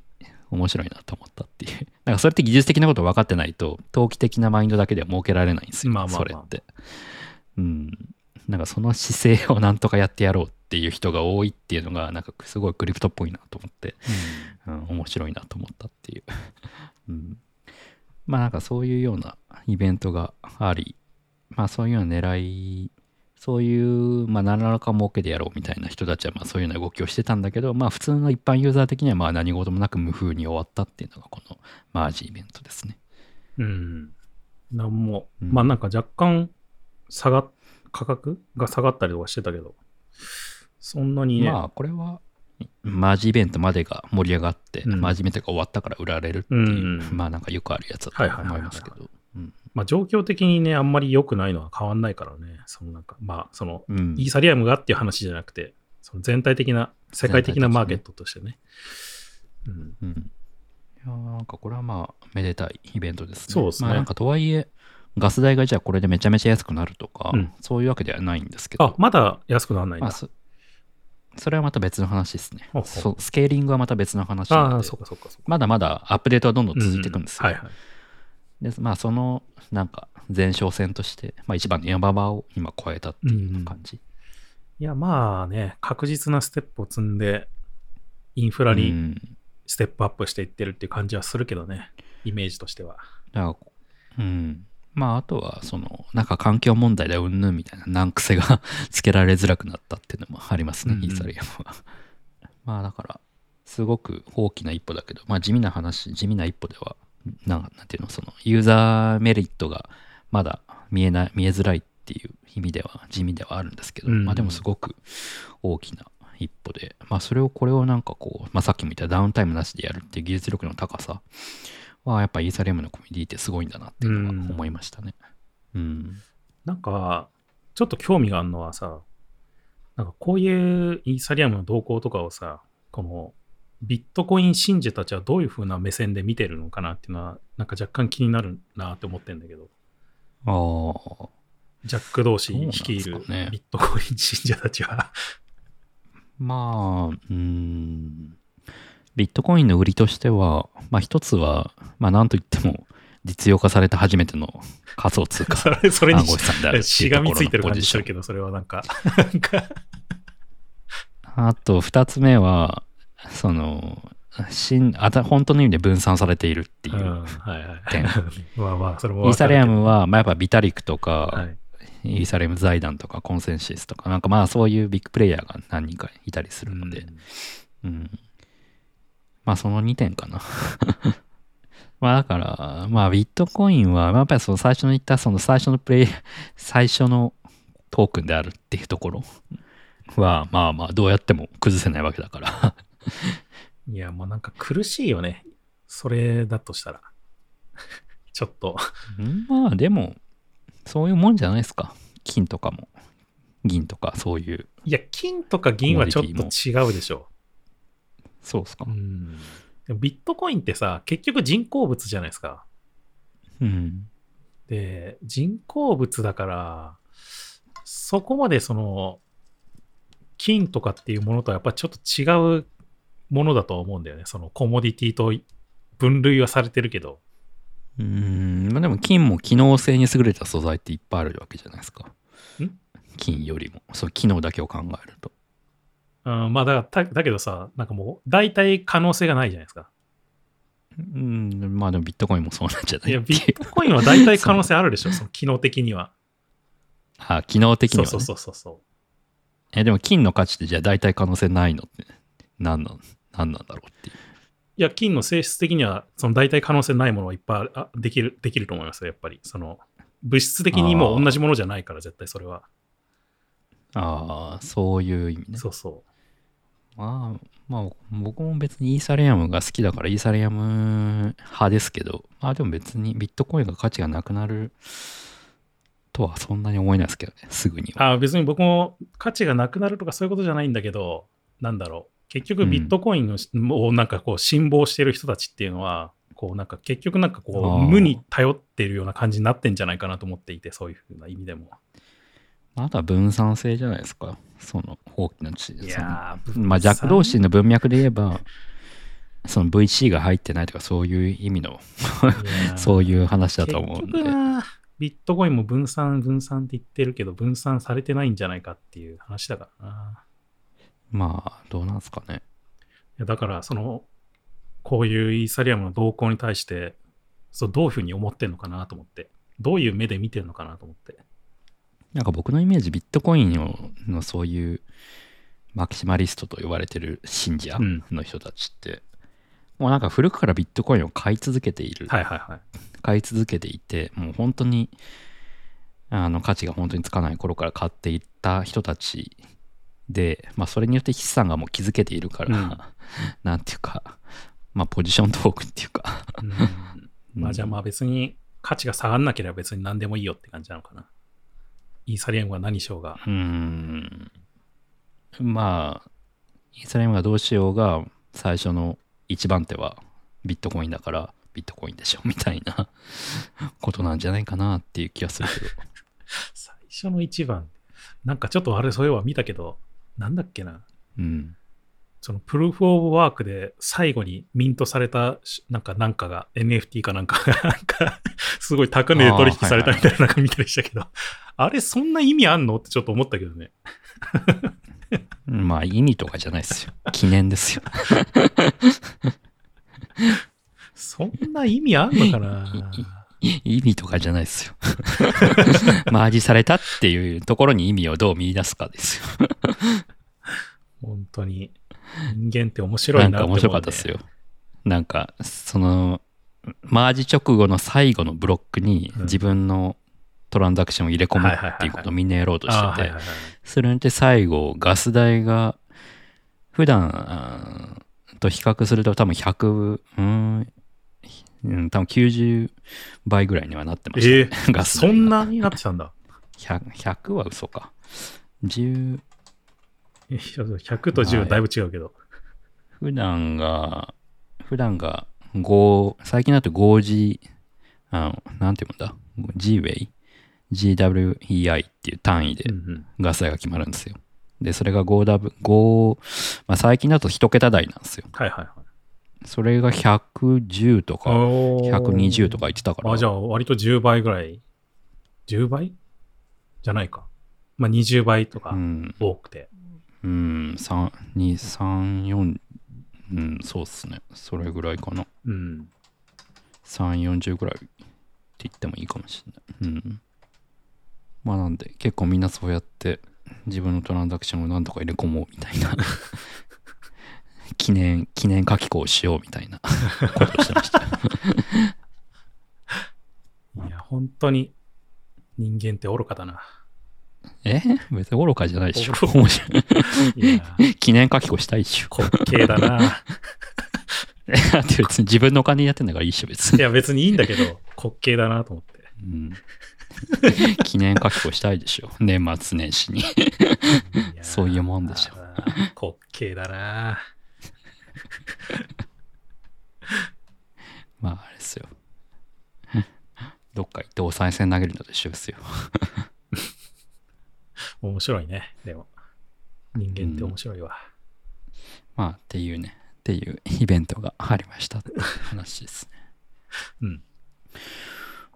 面白いなと思ったっていう。なんかそれって技術的なこと分かってないと、投機的なマインドだけでは儲けられないんですよ、まあまあまあそれって。うん。なんかその姿勢をなんとかやってやろうっていう人が多いっていうのが、なんかすごいクリプトっぽいなと思って、うん、面白いなと思ったっていう。うん、まあなんかそういうようなイベントがあり、まあそういうような狙い、そういう、まあ何らか儲けでやろうみたいな人たちはまあそういうような動きをしてたんだけど、まあ普通の一般ユーザー的にはまあ何事もなく無風に終わったっていうのがこのマージイベントですね。うん。なんも、うんまあなんか若干下が、価格が下がったりとかしてたけど、そんなにね、まあこれはマージイベントまでが盛り上がって、うんマージイベントが終わったから売られるっていう、うんまあなんかよくあるやつだと思いますけど。うんまあ状況的にね、あんまり良くないのは変わんないからね、そのなんか、まあその、うんイーサリアムがっていう話じゃなくて、その全体的な、世界的なマーケットとしてね。うん。うん。いやーなんかこれはまあ、めでたいイベントですね。そうですねまあなんかとはいえ、ガス代がじゃあこれでめちゃめちゃ安くなるとか、うんそういうわけではないんですけど、あ、まだ安くならないんだ。まあそ、それはまた別の話ですねそうスケーリングはまた別の話なああ、のでそうかそうかそうか。まだまだアップデートはどんどん続いていくんですよ。はいはい。でまあそのなんか前哨戦として、まあ、一番の山場を今超えたっていう感じ。いや、まあね、確実なステップを積んで、インフラにうんステップアップしていってるっていう感じはするけどね、イメージとしては。だからうん。まあ、あとは、その、なんか環境問題でうんぬんみたいな難癖が つけられづらくなったっていうのもありますね、うんうんイーサリアムは。まあ、だから、すごく大きな一歩だけど、まあ、地味な話、地味な一歩では、なんなんていうの、その、ユーザーメリットがまだ見えない、見えづらいっていう意味では、地味ではあるんですけど、うんうんまあ、でもすごく大きな一歩で、まあ、それを、これをなんかこう、まあ、さっきも言ったダウンタイムなしでやるっていう技術力の高さは、やっぱイーサリアムのコミュニティってすごいんだなっていうのは思いましたね。うん。なんか、ちょっと興味があるのはさ、なんかこういうイーサリアムの動向とかをさ、このビットコイン信者たちはどういう風な目線で見てるのかなっていうのは、なんか若干気になるなって思ってんだけど、ああ。ジャック同士率いるねビットコイン信者たちは。まあ、うん。ビットコインの売りとしては、まあ一つは、まあなんといっても、実用化された初めての仮想通貨それそれにしがみついてる感じするけど、それはなんか、あと二つ目は、その、新あた本当の意味で分散されているっていうう。ん、はいはい点。まあまあ、それもイーサリアムは、は、まあやっぱビタリックとか、はい、イーサリアム財団とかコンセンシスとか、なんかまあそういうビッグプレイヤーが何人かいたりするので、うん。まあその2点かな。まあだから、まあビットコインは、まあやっぱりその最初に言ったその最初のプレイ、最初のトークンであるっていうところ は、まあまあどうやっても崩せないわけだから。いや、もうなんか苦しいよね。それだとしたら。ちょっと。まあでも、そういうもんじゃないですか。金とかも、銀とかそういう、いや、金とか銀はちょっと違うでしょ。そうですかビットコインってさ、結局人工物じゃないですか。うん。で、人工物だから、そこまでその、金とかっていうものとはやっぱちょっと違うものだとは思うんだよね。そのコモディティと分類はされてるけど。うん、まあでも金も機能性に優れた素材っていっぱいあるわけじゃないですか。ん？金よりも、そう、機能だけを考えると。うん、まあだからだ、だけどさ、なんかもう、大体可能性がないじゃないですか。うん、まあでもビットコインもそうなんじゃない？いや、ビットコインは大体可能性あるでしょ、その機能的には。あ、機能的には、ね。そうそうそうそう。え、でも金の価値ってじゃあ大体可能性ないのって、何なん、何なんだろうっていう。いや、金の性質的には、その大体可能性ないものはいっぱいあできる、できると思いますよ、やっぱり。その、物質的にもう同じものじゃないから、絶対それは。ああ、そういう意味ね。そうそまあ、まあ、僕も別にイーサリアムが好きだからイーサリアム派ですけど、まあでも別にビットコインが価値がなくなるとはそんなに思えないですけどね、すぐにう。は。あ別に僕も価値がなくなるとかそういうことじゃないんだけど、なんだろう。結局ビットコインの、をなんかこう、辛抱してる人たちっていうのは、こうなんか結局なんかこう、無に頼ってるような感じになってんじゃないかなと思っていて、そういうふうな意味でも。あとは分散性じゃないですか？その大きな地いそのやーまあ、弱同士の文脈で言えば、その VC が入ってないとかそういう意味の、そういう話だと思うんでビットコインも分散分散って言ってるけど、分散されてないんじゃないかっていう話だからな。まあ、どうなんすかね。いやだから、その、こういうイーサリアムの動向に対して、そうどういうふうに思ってんのかなと思って、どういう目で見てるのかなと思って。なんか僕のイメージ、ビットコインののそういうマキシマリストと呼ばれてる信者うん。の人たちって、もうなんか古くからビットコインを買い続けている、はいはいはい。買い続けていて、もう本当にあの価値が本当につかない頃から買っていった人たちで、まあ、それによって筆算がもう築けているから、うん。なんていうか、まあ、ポジショントークっていうか、うん。まあじゃあまあ別に価値が下がんなければ別に何でもいいよって感じなのかな。イーサリアムが何しようが。うーんまあ、イーサリアムがどうしようが、最初の一番手はビットコインだから、ビットコインでしょみたいなことなんじゃないかなっていう気がするけど。最初の一番。なんかちょっとあれそういえば見たけど、なんだっけな。うん。そのプルーフ・オブ・ワークで最後にミントされたしなんかなんかが NFT か なんかがなんかすごい高値で取引されたみたいななんか見たりしたけど、あれそんな意味あんのってちょっと思ったけどね。まあ、意味とかじゃないですよ。記念ですよ。そんな意味あんのかな？意味とかじゃないですよ。マージされたっていうところに意味をどう見出すかですよ。本当に人間って面白いなんなって思う、ね、か面白かったですよ。なんか、その、マージ直後の最後のブロックにうん。自分のトランザクションを入れ込むっていうことをみんなやろうとしてて。それによって最後、ガス代が、普段と比較すると多分100、うーん、うん多分90倍ぐらいにはなってました、えねー、ガスそんなになってたんだ。100, 100は嘘か。10、え100と10はだいぶ違うけど。普段が、普段が5、最近だと 5G、あの、なんていうんだ ?G-Way? GWEI っていう単位でうんうんガス代が決まるんですよ。で、それが 5W、5、まあ最近だと1桁台なんですよ。はいはいはい。それが110とかおー120とか言ってたから。あ、じゃあ割と10倍ぐらい。10倍？じゃないか。まあ20倍とかうん、多くて。うん、うん3、2、3、4、うん、そうっすね。それぐらいかな。うん。3、40ぐらいって言ってもいいかもしれない。うん。まあなんで、結構みんなそうやって自分のトランザクションを何とか入れ込もうみたいな。記念、記念書き子をしようみたいなことをしてました。いや、本当に人間って愚かだな。え？別に愚かじゃないでしょ。い記念書き子したいっしょ。滑稽だな。だって別に自分のお金にやってんだからいいっしょ、別に。いや、別にいいんだけど、滑稽だなと思って。うん、記念書き子したいでしょ。年末年始に。そういうもんでしょ滑稽だな。まあ、あれですよ。どっか行ってお賽銭投げるのと一緒ですよ。面白いね。でも、人間って面白いわ。まあ、っていうね、っていうイベントがありましたって話ですね。うん。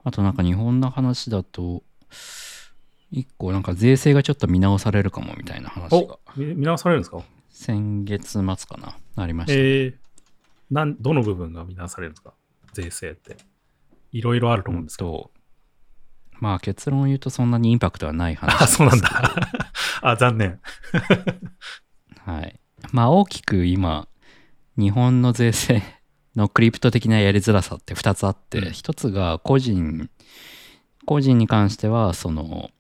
あとなんか日本の話だと、一個なんか税制がちょっと見直されるかもみたいな話がお見見直されるんですか？先月末かな、ありました。えー、なん、どの部分が見直されるんですか？税制って。いろいろあると思うんですけど。と、まあ結論を言うとそんなにインパクトはない話あ、そうなんだ。あ、残念。はい。まあ大きく今、日本の税制のクリプト的なやりづらさって2つあって、うん1つが個人、個人に関しては、その、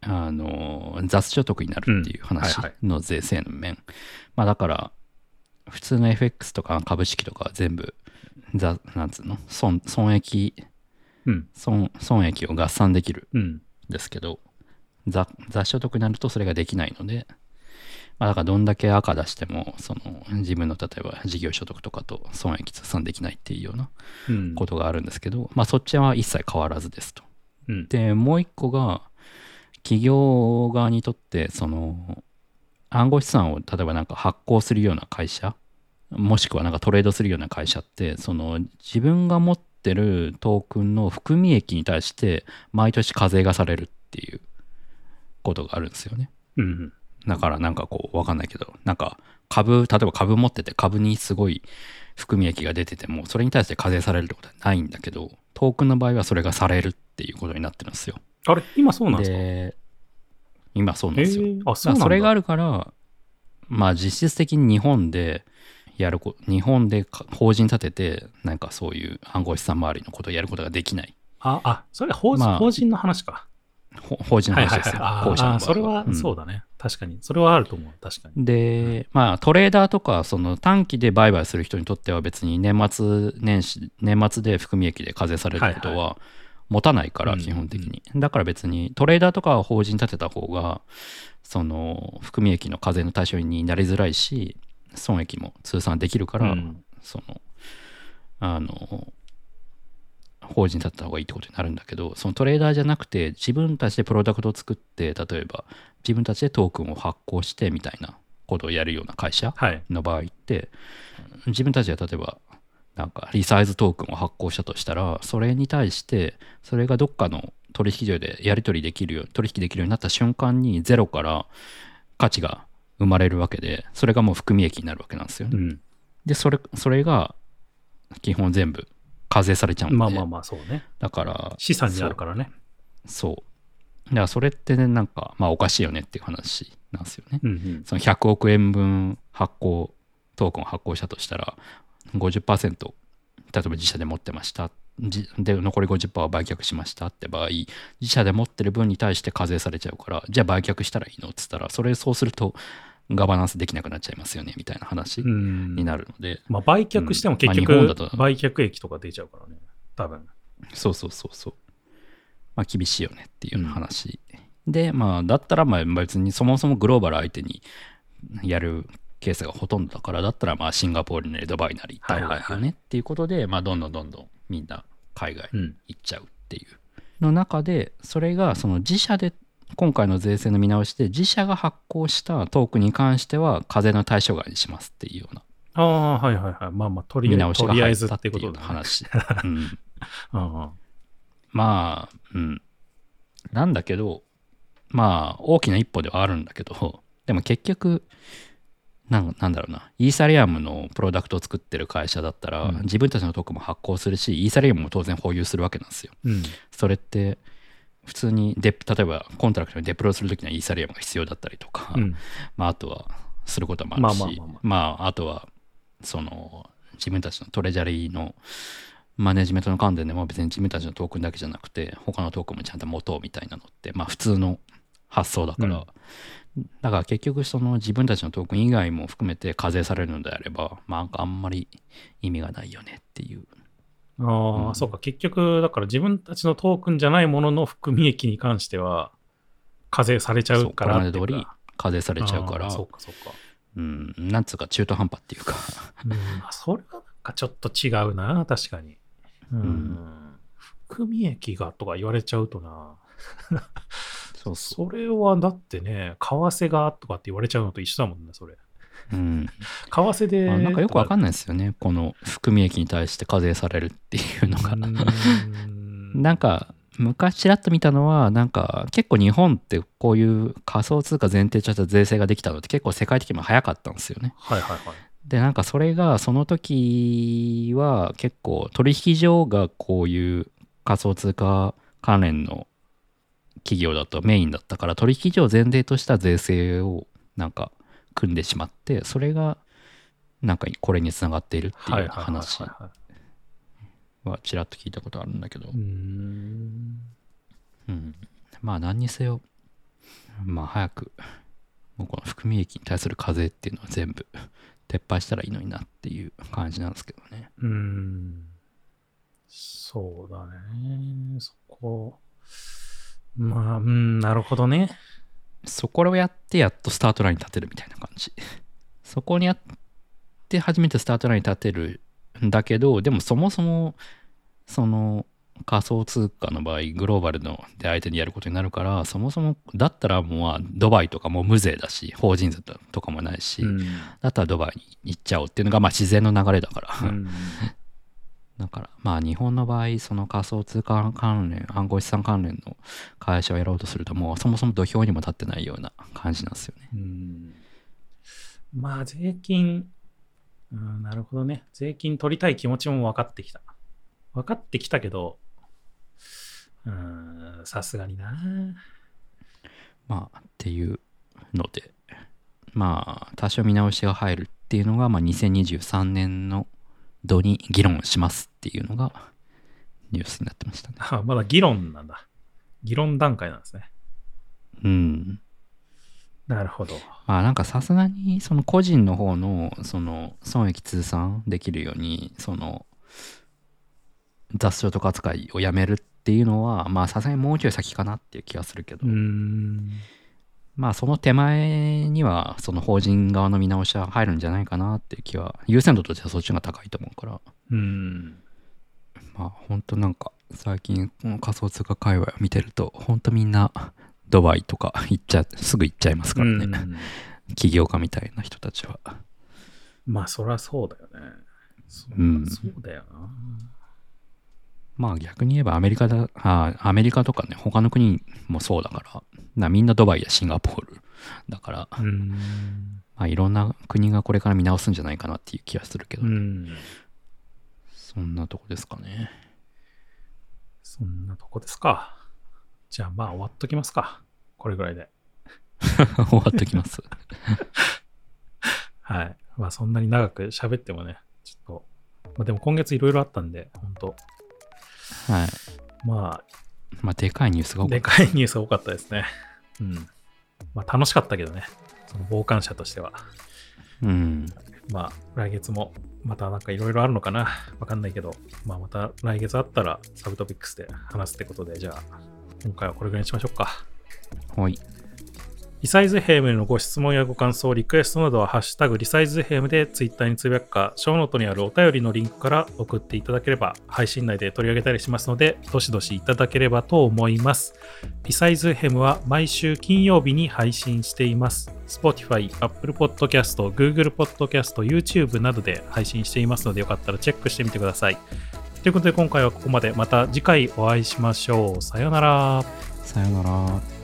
あの、雑所得になるっていう話うんはいの税制の面。まあだから、普通の FX とか株式とかは全部、ざなんつうの？損損益うん。損損益を合算できるうん。ですけど、雑雑所得になるとそれができないので、まあ、だからどんだけ赤出しても、その自分の例えば事業所得とかと損益通算できないっていうようなうん。ことがあるんですけど、まあそっちは一切変わらずですと。うん。で、もう一個が、企業側にとって、その、暗号資産を例えばなんか発行するような会社、もしくはなんかトレードするような会社って、その自分が持っってるトークンの含み益に対して毎年課税がされるっていうことがあるんですよね。うん。だからなんかこうわかんないけどなんか株例えば株持ってて株にすごい含み益が出ててもそれに対して課税されるってことはないんだけどトークンの場合はそれがされるっていうことになってるんですよ。あれ？今そうなんですか？で今そうなんへですよ。えあ、そうなんだ。それがあるからまあ実質的に日本でやるこ日本でか法人立ててなんかそういう暗号資産周りのことをやることができないあ、あ、それ法人,、まあ法人の話か。ほ法人の話ですよ、あ後者の場合あ、それはうんそうだね。確かに。それはあると思う。確かに。で、まあトレーダーとかその短期で売買する人にとっては別に年末年始年末で含み益で課税されることはいは持たないからうん基本的に、だから別にトレーダーとかは法人立てた方がその含み益の課税の対象になりづらいし損益も通算できるから、うんそのあの法人立った方がいいってことになるんだけどそのトレーダーじゃなくて自分たちでプロダクトを作って例えば自分たちでトークンを発行してみたいなことをやるような会社はい。の場合って自分たちで例えばなんかリサイズトークンを発行したとしたらそれに対してそれがどっかの取引所でやり取りできるよう取引できるようになった瞬間にゼロから価値が生まれるわけでそれがもう含み益になるわけなんですよね。うん。でそれそれが基本全部課税されちゃうんでまあまあまあ、そうね。だから資産になるからね。そうだからそれってねなんかまあおかしいよねっていう話なんですよね。うんうん。その100億円分発行トークンを発行したとしたら50%例えば自社で持ってましたじで残り50%は売却しましたって場合自社で持ってる分に対して課税されちゃうからじゃあ売却したらいいのっつったらそれそうするとガバナンスできなくなっちゃいますよねみたいな話うんになるので、まあ、売却しても結うん局、まあ日本だと売却益とか出ちゃうからね。多分。そうそうそうそう。まあ厳しいよねっていうような話。で、まあだったらまあ別にそもそもグローバル相手にやるケースがほとんどだから、だったらまあシンガポールなりドバイなり行った方がいいよねっていうことで、まあどんどんどんどんみんな海外うん。行っちゃうっていう。の中で、それがその自社で、今回の税制の見直しで自社が発行したトークンに関しては課税の対象外にしますっていうようなああ、はいはいはい。まあまあ、とり見直しがとりあえずっ入ったってていう。話。うん まあ、うん。なんだけど、まあ、大きな一歩ではあるんだけど、でも結局、なんなんだろうな、イーサリアムのプロダクトを作ってる会社だったら、うん自分たちのトークンも発行するし、イーサリアムも当然保有するわけなんですよ。うん。それって、普通にデ例えばコントラクトにデプロイするときにはイーサリアムが必要だったりとか、うん。まあ、あとはすることもあるし、まあまあとは、その、自分たちのトレジャリーのマネジメントの観点でも別に自分たちのトークンだけじゃなくて、他のトークンもちゃんと持とうみたいなのって、まあ普通の発想だから、だから結局その自分たちのトークン以外も含めて課税されるのであれば、まああんまり意味がないよねっていう。ああ、うんそうか。結局、だから自分たちのトークンじゃないものの含み益に関しては、課税されちゃうからそうこれまで通り課税されちゃうからそうか、そうか。うん、なんつうか中途半端っていうか、うん、それはなんかちょっと違うな、確かに。うん。ん含み益がとか言われちゃうとな。そうそそれはだってね、為替がとかって言われちゃうのと一緒だもんね、それ。う。うん。為替で。まあ、なんかよくわかんんないですよね。この含み益に対して課税されるっていうのが。なんか、昔ちらっと見たのは、なんか結構日本ってこういう仮想通貨前提とした税制ができたのって結構世界的にも早かったんですよね。はいはいはい。で、なんかそれがその時は結構取引所がこういう仮想通貨関連の企業だとメインだったから取引所を前提とした税制をなんか組んでしまって、それがなんかこれにつながっているっていう話はちらっと聞いたことあるんだけどうー、ん。うん、まあ何にせよまあ早くもうこの含み益に対する課税っていうのは全部撤廃したらいいのになっていう感じなんですけどねうーん。そうだね。そこ。まあ、うん、なるほどね。そこをやってやっとスタートラインに立てるみたいな感じ。そこにやって初めてスタートラインに立てるんだけどでもそもそもその仮想通貨の場合グローバルので相手にやることになるからそもそもだったらもうドバイとかもう無税だし法人税とかもないし、うん。だったらドバイに行っちゃおうっていうのがまあ自然の流れだから、うん だから、まあ日本の場合、その仮想通貨関連、暗号資産関連の会社をやろうとすると、もうそもそも土俵にも立ってないような感じなんですよね。うん。まあ、税金、うん、なるほどね。税金取りたい気持ちも分かってきた。分かってきたけど、うん、さすがにな。まあっていうので、まあ多少見直しが入るっていうのが、まあ2023年の度に議論しますっていうのがニュースになってましたね。あまだ議論なんだ。議論段階なんですね。うん。なるほど。まあなんかさすがにその個人の方のその損益通算できるようにその雑所得扱いをやめるっていうのはまあさすがにもうちょい先かなっていう気がするけど、うーん。まあその手前にはその法人側の見直しは入るんじゃないかなっていう気は優先度としてはそっちが高いと思うからうん。まあ本当なんか最近この仮想通貨界隈を見てると本当みんなドバイとか行っちゃすぐ行っちゃいますからね、うん起業家みたいな人たちはまあ、そりゃそうだよね。そうんそうだよな。まあ逆に言えばアメリカだあアメリカとかね他の国もそうだからなみんなドバイやシンガポールだから、うん。まあ、いろんな国がこれから見直すんじゃないかなっていう気がするけど、うん。そんなとこですかねそんなとこですか。じゃあまあ終わっときますか。これぐらいで。終わっときます はい。まあそんなに長く喋ってもね、ちょっと、まあでも今月いろいろあったんで、本当はいままあでかいニュースがあ、多かっでかいニュース多かったですね。うん。まあ楽しかったけどね、その傍観者としては。たうんまあ来月もまたなんかいろいろあるのかなわかんないけど、まあまた来月あったらサブトピックスで話すってことで、じゃあ今回はこれぐらいにしましょうか。はいリサイズヘムへのご質問やご感想、リクエストなどは、ハッシュタグリサイズヘムでツイッターにつぶやくか、ショーノートにあるお便りのリンクから送っていただければ、配信内で取り上げたりしますので、どしどしいただければと思います。リサイズヘムは毎週金曜日に配信しています。Spotify、Apple Podcast、Google Podcast、YouTube などで配信していますので、よかったらチェックしてみてください。ということで、今回はここまで。また次回お会いしましょう。さようなら。さよなら